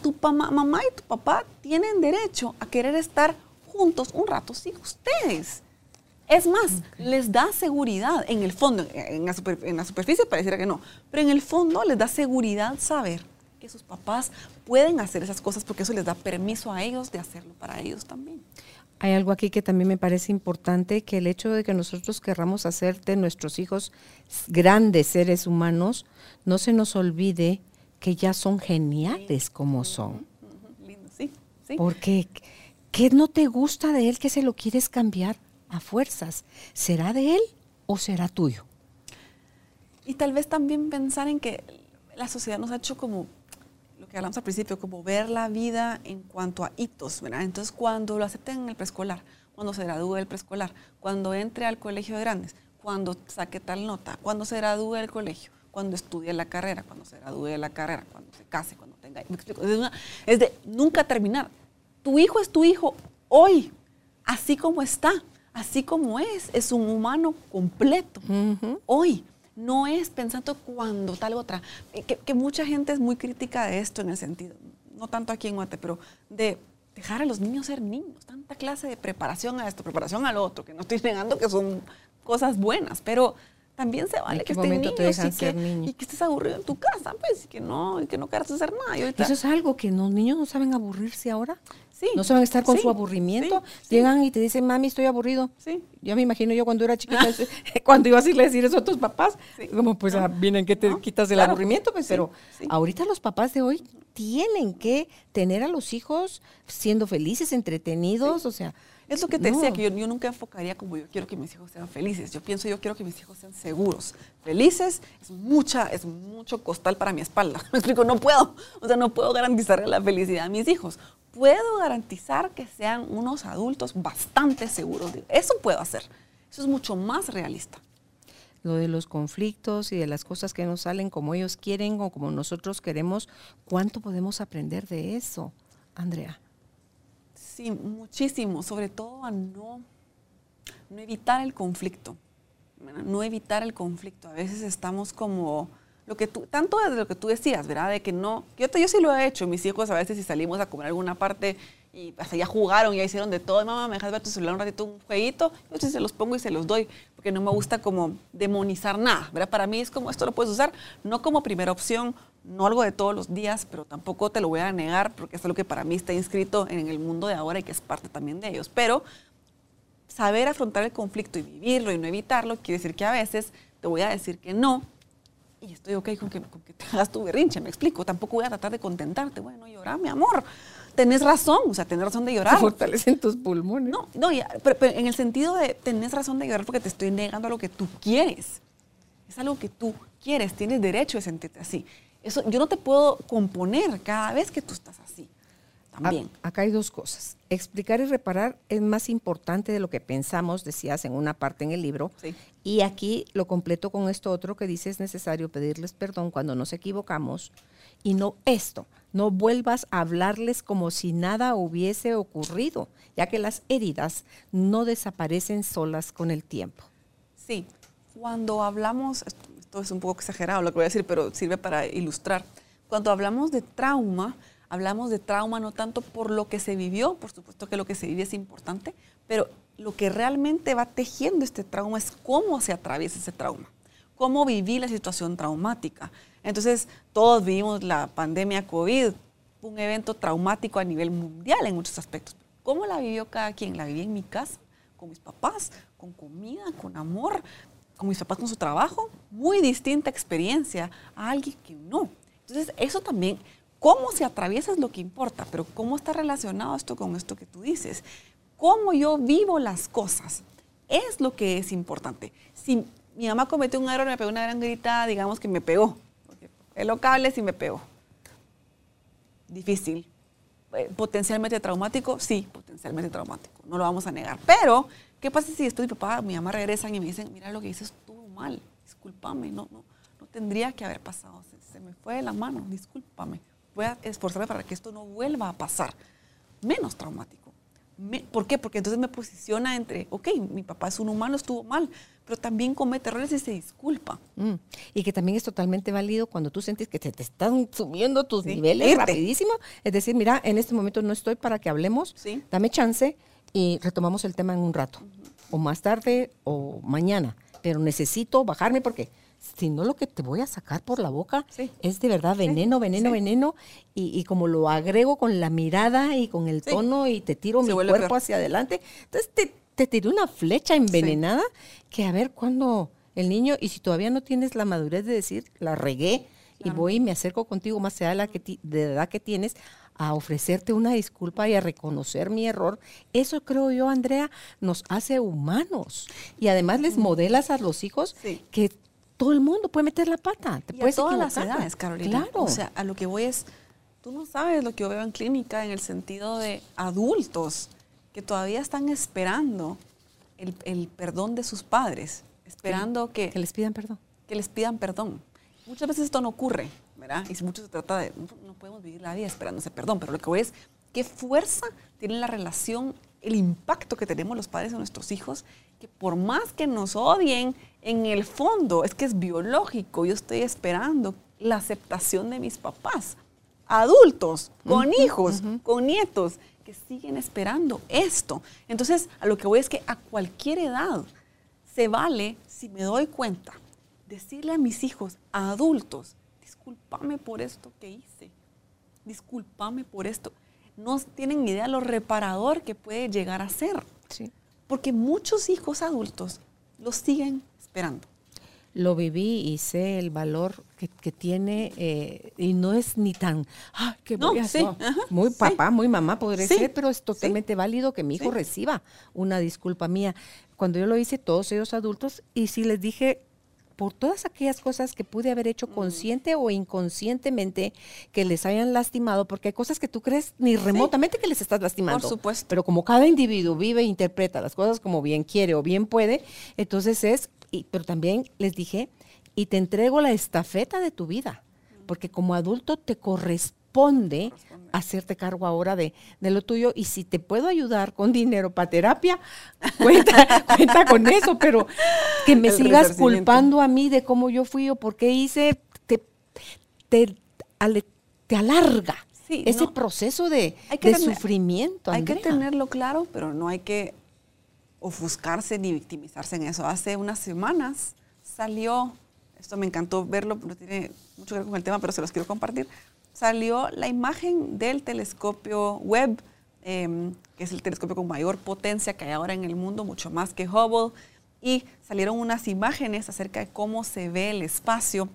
tu mamá y tu papá tienen derecho a querer estar juntos un rato sin ustedes. Es más, les da seguridad, en el fondo, en la, en la superficie pareciera que no, pero en el fondo les da seguridad saber que sus papás pueden hacer esas cosas porque eso les da permiso a ellos de hacerlo para ellos también. Hay algo aquí que también me parece importante, que el hecho de que nosotros querramos hacer de nuestros hijos grandes seres humanos, no se nos olvide que ya son geniales como son. Sí, sí. Porque, ¿qué no te gusta de él que se lo quieres cambiar a fuerzas? ¿Será de él o será tuyo? Y tal vez también pensar en que la sociedad nos ha hecho como que hablamos al principio, como ver la vida en cuanto a hitos, ¿verdad? Entonces, cuando lo acepten en el preescolar, cuando se gradúe del preescolar, cuando entre al colegio de grandes, cuando saque tal nota, cuando se gradúe del colegio, cuando estudie la carrera, cuando se gradúe de la carrera, cuando se case, cuando tenga... Me explico, es, de nunca terminar. Tu hijo es tu hijo hoy, así como está, así como es, es un humano completo, hoy no es pensando cuando tal otra. Eh, que, mucha gente es muy crítica de esto en el sentido, no tanto aquí en Guate, pero de dejar a los niños ser niños, tanta clase de preparación a esto, preparación al otro, que no estoy negando que son cosas buenas, pero también se vale que estén niños y que, y que, estés aburrido en tu casa, pues, y que no, y que no quieras hacer nada. Eso es algo que los niños no saben aburrirse ahora. Sí. No saben estar con su aburrimiento. Llegan y te dicen, mami, estoy aburrido. Sí. Ya me imagino yo cuando era chiquita, [LAUGHS] cuando ibas a irle a decir eso a tus papás, como pues ah, vienen que te quitas el aburrimiento, pues, pero ahorita los papás de hoy tienen que tener a los hijos siendo felices, entretenidos, o sea, es lo que te decía, que yo, nunca enfocaría como yo quiero que mis hijos sean felices. Yo pienso, yo quiero que mis hijos sean seguros. Felices es mucha, es mucho costal para mi espalda. [LAUGHS] Me explico, no puedo. O sea, no puedo garantizar la felicidad a mis hijos. Puedo garantizar que sean unos adultos bastante seguros. Eso puedo hacer. Eso es mucho más realista. Lo de los conflictos y de las cosas que no salen como ellos quieren o como nosotros queremos, ¿cuánto podemos aprender de eso, Andrea? Sí, muchísimo, sobre todo a no, no evitar el conflicto, no evitar el conflicto. A veces estamos como, lo que tú, tanto de lo que tú decías, ¿verdad? De que no, yo, yo sí lo he hecho, mis hijos a veces si salimos a comer alguna parte y hasta ya jugaron, ya hicieron de todo, mamá, me dejas ver tu celular un ratito, un jueguito, yo sí se los pongo y se los doy, porque no me gusta como demonizar nada, ¿verdad? Para mí es como, esto lo puedes usar, no como primera opción, no algo de todos los días, pero tampoco te lo voy a negar porque es algo que para mí está inscrito en el mundo de ahora y que es parte también de ellos. Pero saber afrontar el conflicto y vivirlo y no evitarlo quiere decir que a veces te voy a decir que no, y estoy ok con que, con que te hagas tu berrinche, me explico. Tampoco voy a tratar de contentarte. Bueno, llorar, mi amor. Tenés razón, o sea, tenés razón de llorar. Fortalecen tus pulmones. No, no, ya, pero, pero en el sentido de tenés razón de llorar porque te estoy negando a lo que tú quieres. Es algo que tú quieres, tienes derecho de sentirte así. Eso, yo no te puedo componer cada vez que tú estás así. También. A- Acá hay dos cosas. Explicar y reparar es más importante de lo que pensamos, decías en una parte en el libro. Sí. Y aquí lo completo con esto otro que dice es necesario pedirles perdón cuando nos equivocamos. Y no esto, no vuelvas a hablarles como si nada hubiese ocurrido, ya que las heridas no desaparecen solas con el tiempo. Sí, cuando hablamos, esto, esto es un poco exagerado lo que voy a decir, pero sirve para ilustrar. Cuando hablamos de trauma, hablamos de trauma no tanto por lo que se vivió, por supuesto que lo que se vive es importante, pero lo que realmente va tejiendo este trauma es cómo se atraviesa ese trauma, cómo viví la situación traumática. Entonces, todos vivimos la pandemia COVID, un evento traumático a nivel mundial en muchos aspectos. ¿Cómo la vivió cada quien? La viví en mi casa, con mis papás, con comida, con amor, con mis papás con su trabajo. Muy distinta experiencia a alguien que no. Entonces, eso también, cómo se atraviesa es lo que importa, pero cómo está relacionado esto con esto que tú dices. Cómo yo vivo las cosas es lo que es importante. Si mi mamá cometió un error, me pegó una gran gritada, digamos que me pegó. Peló cables y me pegó difícil. Eh, Potencialmente traumático, sí, potencialmente traumático, no lo vamos a negar. Pero, ¿qué pasa si después mi papá, mi mamá regresan y me dicen, mira lo que dices estuvo mal, discúlpame, no, no, no tendría que haber pasado, se me fue de la mano, discúlpame, voy a esforzarme para que esto no vuelva a pasar. Menos traumático. Me- ¿Por qué? Porque entonces me posiciona entre, ok, mi papá es un humano, estuvo mal, pero también comete errores y se disculpa. Mm. Y que también es totalmente válido cuando tú sientes que te, te están subiendo tus Sí, niveles irte. rapidísimo. Es decir, mira, en este momento no estoy para que hablemos, Sí. dame chance y retomamos el tema en un rato. O más tarde o mañana. Pero necesito bajarme porque si no lo que te voy a sacar por la boca Sí. es de verdad veneno, veneno, sí. veneno. Y, y como lo agrego con la mirada y con el tono y te tiro Se mi cuerpo peor. hacia adelante, entonces te, te tiré una flecha envenenada que a ver cuándo el niño, y si todavía no tienes la madurez de decir, la regué y voy y me acerco contigo más allá de la que ti- de edad que tienes a ofrecerte una disculpa y a reconocer mi error, eso creo yo, Andrea, nos hace humanos. Y además les modelas a los hijos Sí. que todo el mundo puede meter la pata. Te Y a puedes todas las edades, Carolina. Claro. O sea, a lo que voy es, tú no sabes lo que yo veo en clínica en el sentido de adultos que todavía están esperando el, el perdón de sus padres, esperando que, que les pidan perdón. que les pidan perdón. Muchas veces esto no ocurre, ¿verdad? Y mucho se trata de, no, no podemos vivir la vida esperando ese perdón, pero lo que voy es, ¿qué fuerza tiene la relación, el impacto que tenemos los padres en nuestros hijos? Que por más que nos odien, en el fondo es que es biológico, yo estoy esperando la aceptación de mis papás, adultos, con hijos, con nietos, que siguen esperando esto. Entonces, a lo que voy es que a cualquier edad se vale, si me doy cuenta, decirle a mis hijos, a adultos, discúlpame por esto que hice, discúlpame por esto. No tienen ni idea lo reparador que puede llegar a ser, Sí. porque muchos hijos adultos los siguen esperando. lo viví y sé el valor que, que tiene eh, y no es ni tan, ah, que No, voy a sí, hacer?". ajá, Muy sí. papá, muy mamá podría ser, pero es totalmente válido que mi hijo reciba una disculpa mía. Cuando yo lo hice, todos ellos adultos, y si les dije por todas aquellas cosas que pude haber Mm. hecho consciente o inconscientemente que les hayan lastimado, porque hay cosas que tú crees ni remotamente que les estás lastimando. Por supuesto. Pero como cada individuo vive e interpreta las cosas como bien quiere o bien puede, entonces es, y- pero también les dije, y te entrego la estafeta de tu vida, porque como adulto te corresponde hacerte cargo ahora de, de lo tuyo y si te puedo ayudar con dinero para terapia, [LAUGHS] cuenta, cuenta con eso, pero que me El sigas culpando a mí de cómo yo fui o por qué hice, te, te, ale- te alarga Sí, ese no. proceso de, Hay que de tener- sufrimiento. Hay que tenerlo claro, pero no hay que ofuscarse ni victimizarse en eso. Hace unas semanas salió, esto me encantó verlo, no tiene mucho que ver con el tema, pero se los quiero compartir. Salió la imagen del telescopio Webb, em, que es el telescopio con mayor potencia que hay ahora en el mundo, mucho más que Hubble, y salieron unas imágenes acerca de cómo se ve el espacio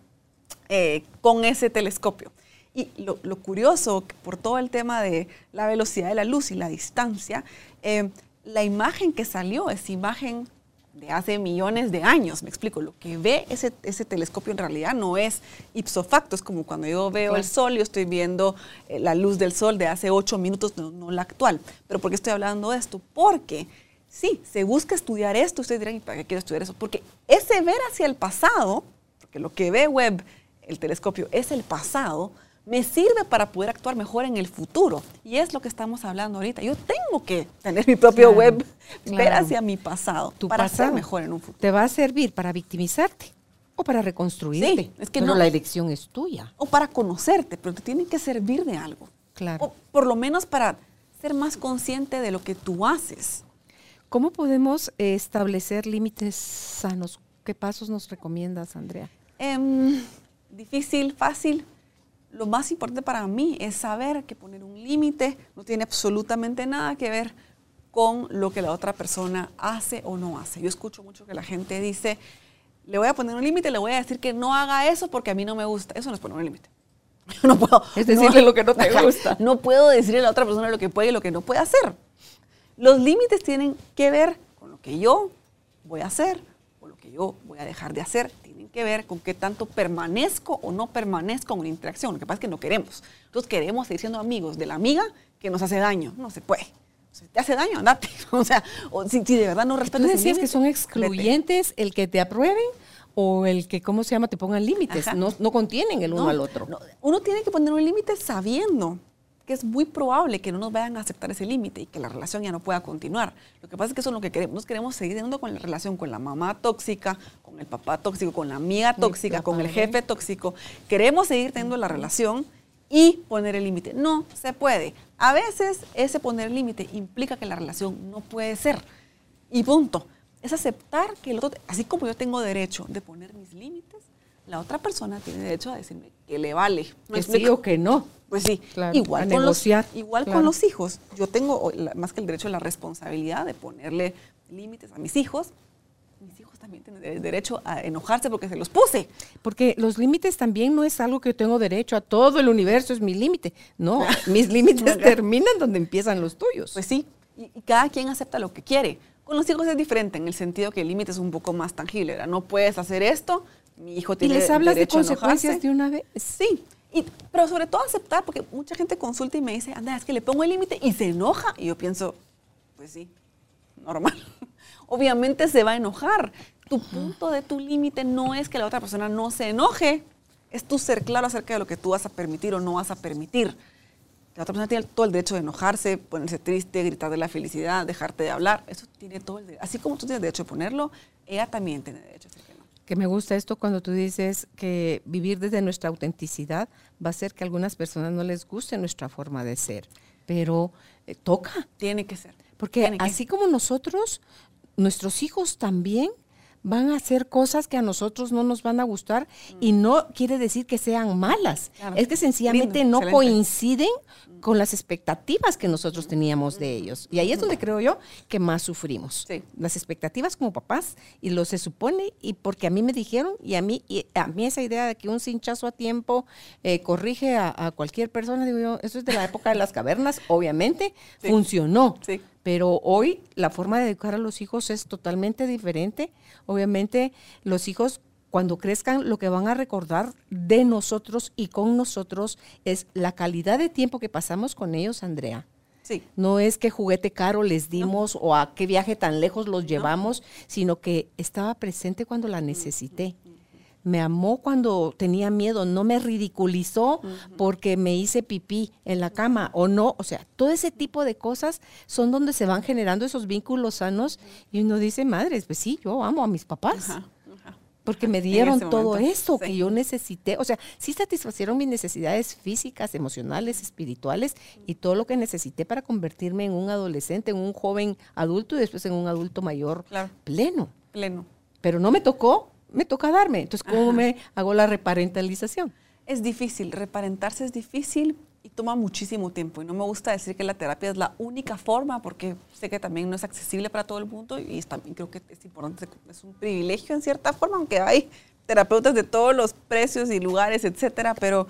eh, con ese telescopio. Y lo, curioso, por todo el tema de la velocidad de la luz y la distancia, eh, la imagen que salió es imagen de hace millones de años, me explico, lo que ve ese, ese telescopio en realidad no es ipso facto, es como cuando yo veo el sol, yo estoy viendo eh, la luz del sol de hace ocho minutos, no, la actual. Pero ¿por qué estoy hablando de esto? Porque sí, se busca estudiar esto, ustedes dirán, ¿y para qué quiero estudiar eso? Porque ese ver hacia el pasado, porque lo que ve Webb, el telescopio, es el pasado, me sirve para poder actuar mejor en el futuro. Y es lo que estamos hablando ahorita. Yo tengo que tener mi propio web, ver hacia mi pasado, tu para pasado ser mejor en un futuro. Te va a servir para victimizarte o para reconstruirte. es que no, la elección es tuya. O para conocerte, pero te tiene que servir de algo. Claro. O por lo menos para ser más consciente de lo que tú haces. ¿Cómo podemos establecer límites sanos? ¿Qué pasos nos recomiendas, Andrea? Em, difícil, fácil lo más importante para mí es saber que poner un límite no tiene absolutamente nada que ver con lo que la otra persona hace o no hace. Yo escucho mucho que la gente dice, le voy a poner un límite, le voy a decir que no haga eso porque a mí no me gusta. Eso no es poner un límite. [LAUGHS] no puedo. [LAUGHS] Es decirle lo que no te [LAUGHS] gusta. No puedo decirle a la otra persona lo que puede y lo que no puede hacer. Los límites tienen que ver con lo que yo voy a hacer que yo voy a dejar de hacer que ver con qué tanto permanezco o no permanezco en una interacción. Lo que pasa es que no queremos. Entonces queremos seguir siendo amigos de la amiga que nos hace daño. No se puede. Si te hace daño, andate. [LAUGHS] O sea, si, de verdad no respetas. ¿Tú decías que son excluyentes el que te aprueben o el que, ¿cómo se llama?, te pongan límites. No, no, contienen el uno al otro. uno tiene que poner un límite sabiendo que es muy probable que no nos vayan a aceptar ese límite y que la relación ya no pueda continuar. Lo que pasa es que eso es lo que queremos. Nos queremos seguir teniendo con la relación con la mamá tóxica, con el papá tóxico, con la amiga tóxica, con el jefe tóxico. Queremos seguir teniendo la relación y poner el límite. No se puede. A veces ese poner el límite implica que la relación no puede ser. Y punto. Es aceptar que el otro, así como yo tengo derecho de poner mis límites, la otra persona tiene derecho a decirme que le vale. que sí o que no. Pues sí, igual, con los, igual con los hijos. Yo tengo más que el derecho, la responsabilidad de ponerle límites a mis hijos. Mis hijos también tienen el derecho a enojarse porque se los puse. Porque los límites también no es algo que yo tengo derecho a todo el universo, es mi límite. No, mis [LAUGHS] límites terminan donde empiezan los tuyos. Pues sí, y, cada quien acepta lo que quiere. Con los hijos es diferente en el sentido que el límite es un poco más tangible. No puedes hacer esto, mi hijo tiene ¿Y les hablas de consecuencias de una vez? Sí, pero sobre todo aceptar, porque mucha gente consulta y me dice, anda, es que le pongo el límite y se enoja. Y yo pienso, pues sí, normal. [LAUGHS] Obviamente se va a enojar. Tu punto de tu límite no es que la otra persona no se enoje, es tu ser claro acerca de lo que tú vas a permitir o no vas a permitir. La otra persona tiene todo el derecho de enojarse, ponerse triste, gritar de la felicidad, dejarte de hablar. Eso tiene todo el derecho. Así como tú tienes derecho de ponerlo, ella también tiene derecho a decir que me gusta esto cuando tú dices que vivir desde nuestra autenticidad va a hacer que a algunas personas no les guste nuestra forma de ser, pero eh, toca. Tiene que ser. Porque así como nosotros, nuestros hijos también van a hacer cosas que a nosotros no nos van a gustar y mm. no quiere decir que sean malas. Es que sencillamente no coinciden con las expectativas que nosotros teníamos de ellos. Y ahí es donde creo yo que más sufrimos. Las expectativas como papás y lo se supone y porque a mí me dijeron y a mí y a mí esa idea de que un cinchazo a tiempo eh, corrige a, cualquier persona, digo yo, eso es de la época de las cavernas, obviamente funcionó. Pero hoy la forma de educar a los hijos es totalmente diferente. Obviamente los hijos cuando crezcan, lo que van a recordar de nosotros y con nosotros es la calidad de tiempo que pasamos con ellos, Andrea. Sí. No es qué juguete caro les dimos o a qué viaje tan lejos los llevamos, sino que estaba presente cuando la necesité. Me amó cuando tenía miedo, no me ridiculizó porque me hice pipí en la cama o no. O sea, todo ese tipo de cosas son donde se van generando esos vínculos sanos y uno dice, madres, pues sí, yo amo a mis papás porque me dieron todo esto que yo necesité. O sea, sí satisfacieron mis necesidades físicas, emocionales, espirituales y todo lo que necesité para convertirme en un adolescente, en un joven adulto y después en un adulto mayor pleno. Pleno. Pero no me tocó, me toca darme. Entonces, ¿cómo me hago la reparentalización? Es difícil, reparentarse es difícil, y toma muchísimo tiempo. Y no me gusta decir que la terapia es la única forma, porque sé que también no es accesible para todo el mundo y también creo que es importante, es un privilegio en cierta forma, aunque hay terapeutas de todos los precios y lugares, etcétera, pero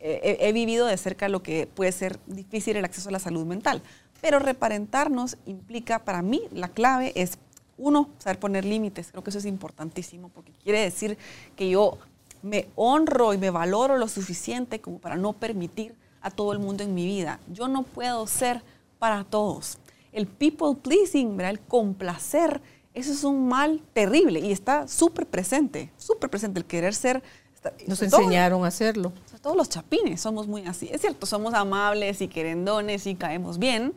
he, he vivido de cerca lo que puede ser difícil el acceso a la salud mental. Pero reparentarnos implica, para mí, la clave es, uno, saber poner límites. Creo que eso es importantísimo, porque quiere decir que yo me honro y me valoro lo suficiente como para no permitir a todo el mundo en mi vida. Yo no puedo ser para todos. El people pleasing, ¿verdad? el complacer, eso es un mal terrible y está súper presente, súper presente el querer ser. Nos enseñaron a hacerlo. Todos los chapines somos muy así. Es cierto, somos amables y querendones y caemos bien,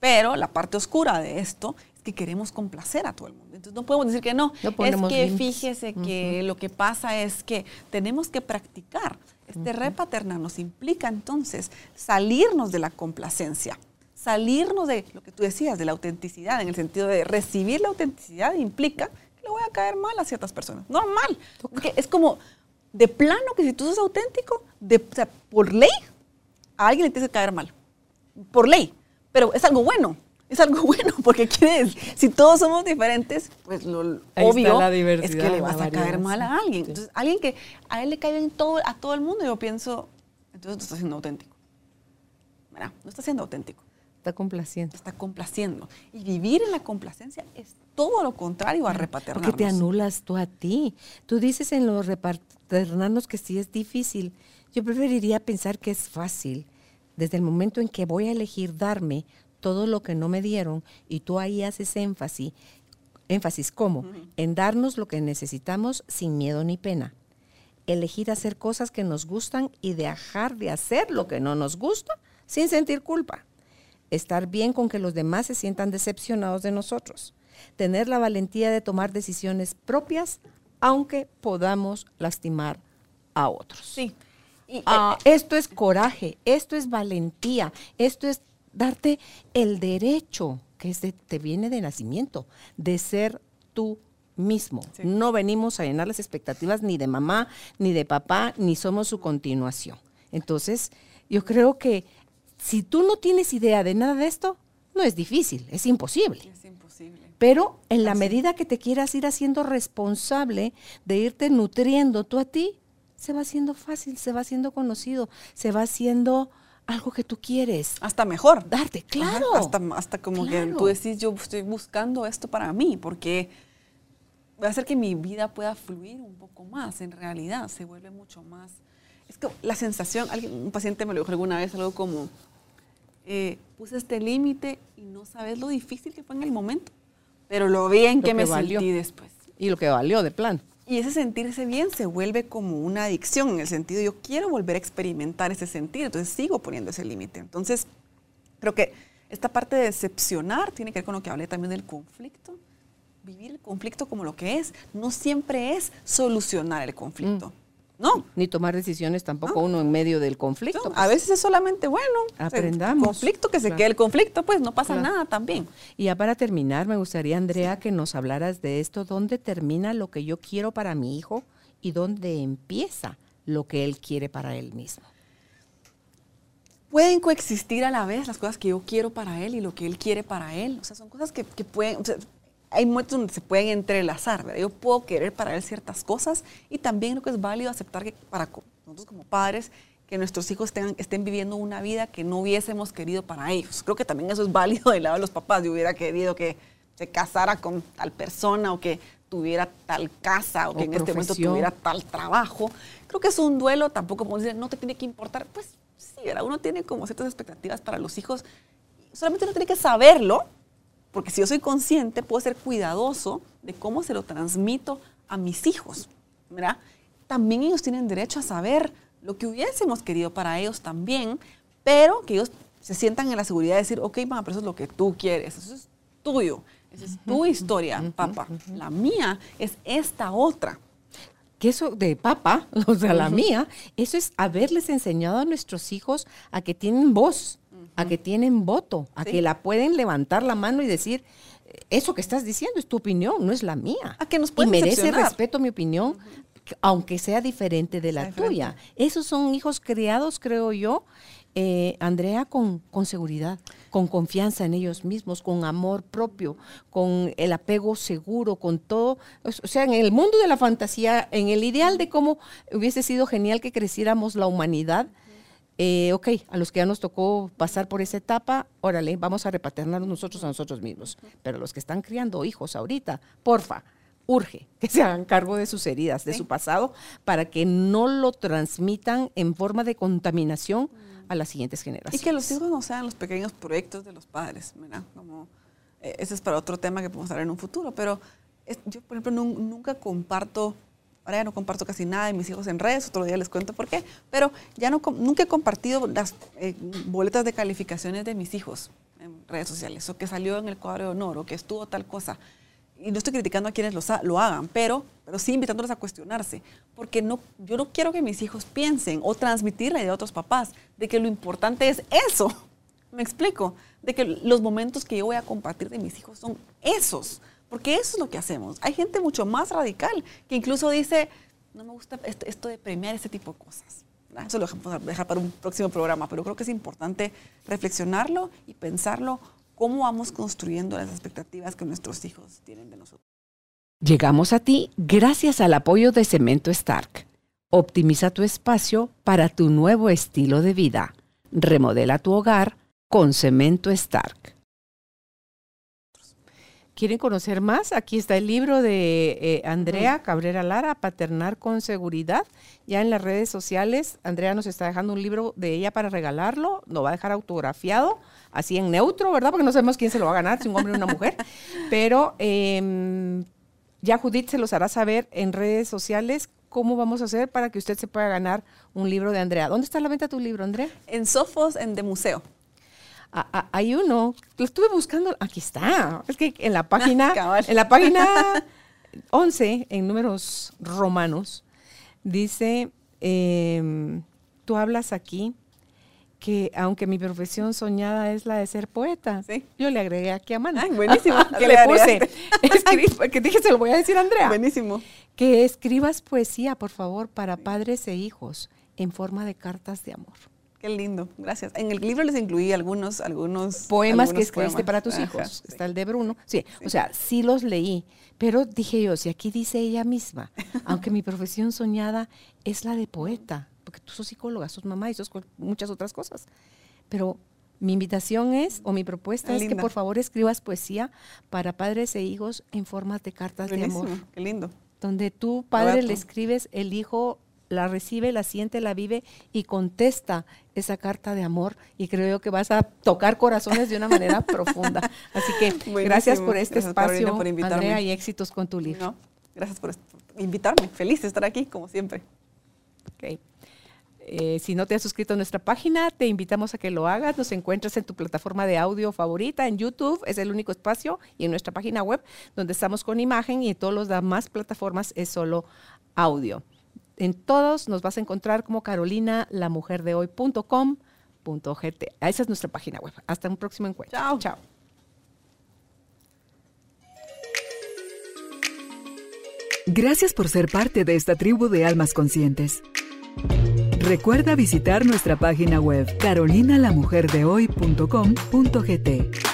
pero la parte oscura de esto es que queremos complacer a todo el mundo. Entonces no podemos decir que no. es que fíjese que lo que pasa es que tenemos que practicar. Este repaternar nos implica entonces salirnos de la complacencia salirnos de lo que tú decías, de la autenticidad, en el sentido de recibir la autenticidad implica que le voy a caer mal a ciertas personas. Normal. Porque es como de plano que si tú sos auténtico, de, por ley, a alguien le tienes que caer mal. Por ley. Pero es algo bueno. Es algo [LAUGHS] bueno, porque quieres, si todos somos diferentes, pues lo obvio es que le vas a caer mal a alguien. Entonces, alguien que a él le cae bien todo, a todo el mundo, yo pienso, entonces no está siendo auténtico. No está siendo auténtico. Está complaciendo. Está complaciendo. Y vivir en la complacencia es todo lo contrario a repaternarnos. Porque te anulas tú a ti. Tú dices en los repaternarnos que sí es difícil. Yo preferiría pensar que es fácil. Desde el momento en que voy a elegir darme todo lo que no me dieron y tú ahí haces énfasis, énfasis ¿cómo? En darnos lo que necesitamos sin miedo ni pena. Elegir hacer cosas que nos gustan y dejar de hacer lo que no nos gusta sin sentir culpa estar bien con que los demás se sientan decepcionados de nosotros, tener la valentía de tomar decisiones propias, aunque podamos lastimar a otros. Sí. Ah, eh, esto es coraje, esto es valentía, esto es darte el derecho, que es te viene de nacimiento, de ser tú mismo. No venimos a llenar las expectativas ni de mamá, ni de papá, ni somos su continuación. Entonces, yo creo que si tú no tienes idea de nada de esto, no es difícil, es imposible. Es imposible. Pero en la medida que te quieras ir haciendo responsable de irte nutriendo tú a ti, se va haciendo fácil, se va haciendo conocido, se va haciendo algo que tú quieres. Hasta mejor. Darte, claro. hasta, hasta como que tú decís, yo estoy buscando esto para mí, porque va a hacer que mi vida pueda fluir un poco más, en realidad, se vuelve mucho más. Es que la sensación, alguien, un paciente me lo dijo alguna vez, algo como, eh, puse este límite y no sabes lo difícil que fue en el momento, pero lo bien que, me sentí después. Y lo que valió de plan. Y ese sentirse bien se vuelve como una adicción en el sentido, yo quiero volver a experimentar ese sentir, entonces sigo poniendo ese límite. Entonces, creo que esta parte de decepcionar tiene que ver con lo que hablé también del conflicto. Vivir el conflicto como lo que es, no siempre es solucionar el conflicto. Mm. No. Ni tomar decisiones tampoco uno en medio del conflicto. A pues. veces es solamente bueno. Aprendamos. conflicto, que se quede el conflicto, pues no pasa nada también. Y ya para terminar, me gustaría, Andrea, que nos hablaras de esto. ¿Dónde termina lo que yo quiero para mi hijo y dónde empieza lo que él quiere para él mismo? Pueden coexistir a la vez las cosas que yo quiero para él y lo que él quiere para él. O sea, son cosas que, que pueden hay momentos donde se pueden entrelazar, ¿verdad? Yo puedo querer para él ciertas cosas y también creo que es válido aceptar que para nosotros como padres, que nuestros hijos estén viviendo una vida que no hubiésemos querido para ellos. Creo que también eso es válido del lado de los papás. Yo hubiera querido que se casara con tal persona o que tuviera tal casa o que en este momento tuviera tal trabajo. Creo que es un duelo, tampoco podemos decir, no te tiene que importar. Pues sí, ¿verdad? uno tiene como ciertas expectativas para los hijos. Solamente uno tiene que saberlo porque si yo soy consciente, puedo ser cuidadoso de cómo se lo transmito a mis hijos. ¿verdad? También ellos tienen derecho a saber lo que hubiésemos querido para ellos también, pero que ellos se sientan en la seguridad de decir, ok, mamá, pero eso es lo que tú quieres, eso es tuyo, esa es tu historia, papá. La mía es esta otra. Que eso de papá, [LAUGHS] o sea, la mía, eso es haberles enseñado a nuestros hijos a que tienen voz, a que tienen voto, a que la pueden levantar la mano y decir, eso que estás diciendo es tu opinión, no es la mía. A que nos Y merece respeto mi opinión, aunque sea diferente de la tuya. Esos son hijos criados, creo yo, eh, Andrea, con, con seguridad, con confianza en ellos mismos, con amor propio, con el apego seguro, con todo. O sea, en el mundo de la fantasía, en el ideal de cómo hubiese sido genial que creciéramos la humanidad. Eh, ok, a los que ya nos tocó pasar por esa etapa, órale, vamos a repaternarnos nosotros a nosotros mismos. Pero los que están criando hijos ahorita, porfa, urge que se hagan cargo de sus heridas, de su pasado, para que no lo transmitan en forma de contaminación a las siguientes generaciones. Y que los hijos no sean los pequeños proyectos de los padres, ¿verdad? Como, eh, ese es para otro tema que podemos hablar en un futuro, pero yo, por ejemplo, nunca comparto, ahora ya no comparto casi nada de mis hijos en redes, otro día les cuento por qué, pero ya no, nunca he compartido las eh, boletas de calificaciones de mis hijos en redes sociales, o que salió en el cuadro de honor, o que estuvo tal cosa. Y no estoy criticando a quienes lo, hagan, pero, pero sí invitándolos a cuestionarse, porque no, yo no quiero que mis hijos piensen o transmitir la idea a otros papás de que lo importante es eso. [LAUGHS] Me explico, de que los momentos que yo voy a compartir de mis hijos son esos, porque eso es lo que hacemos. Hay gente mucho más radical que incluso dice, no me gusta esto, de premiar este tipo de cosas. Eso lo dejamos dejar para un próximo programa, pero creo que es importante reflexionarlo y pensarlo cómo vamos construyendo las expectativas que nuestros hijos tienen de nosotros. Llegamos a ti gracias al apoyo de Cemento Stark. Optimiza tu espacio para tu nuevo estilo de vida. Remodela tu hogar con Cemento Stark. ¿Quieren conocer más? Aquí está el libro de eh, Andrea Cabrera Lara, Paternar con Seguridad. Ya en las redes sociales, Andrea nos está dejando un libro de ella para regalarlo. Lo va a dejar autografiado así en neutro, ¿verdad? Porque no sabemos quién se lo va a ganar, si un hombre o una mujer. [LAUGHS] Pero em, ya Judith se los hará saber en redes sociales cómo vamos a hacer para que usted se pueda ganar un libro de Andrea. ¿Dónde está la venta tu libro, Andrea? En Sofos, en De Museo. Hay uno, lo estuve buscando, aquí está. Es que en la [LAUGHS] página, en la página [LAUGHS] 11, en números romanos, dice, em, tú hablas aquí que aunque mi profesión soñada es la de ser poeta, yo le agregué aquí a mano. buenísimo. [LAUGHS] que le puse, que dije, se lo voy a decir a Andrea. Buenísimo. Que escribas poesía, por favor, para padres e hijos en forma de cartas de amor. Qué lindo, gracias. En el libro les incluí algunos, algunos poemas que escribiste para tus hijos. Está el de Bruno. Sí, o sea, sí los leí, pero dije yo, si aquí dice ella misma, [LAUGHS] aunque mi profesión soñada es la de poeta, porque tú sos psicóloga, sos mamá y sos muchas otras cosas. Pero mi invitación es, o mi propuesta es que por favor escribas poesía para padres e hijos en formas de cartas de amor. Qué lindo. Donde tú, padre, le escribes, el hijo la recibe, la siente, la vive y contesta esa carta de amor y creo que vas a tocar corazones de una manera [LAUGHS] profunda. Así que gracias por este espacio, por Andrea, y éxitos con tu libro. gracias por invitarme. Feliz de estar aquí, como siempre. Okay. Eh, si no te has suscrito a nuestra página, te invitamos a que lo hagas. Nos encuentras en tu plataforma de audio favorita, en YouTube, es el único espacio, y en nuestra página web, donde estamos con imagen, y en todas las demás plataformas es solo audio. En todos nos vas a encontrar como Carolina, la mujer de hoy.com.gt. Esa es nuestra página web. Hasta un próximo encuentro. Chao. Chao. Gracias por ser parte de esta tribu de almas conscientes. Recuerda visitar nuestra página web carolinalamujerdehoy.com.gt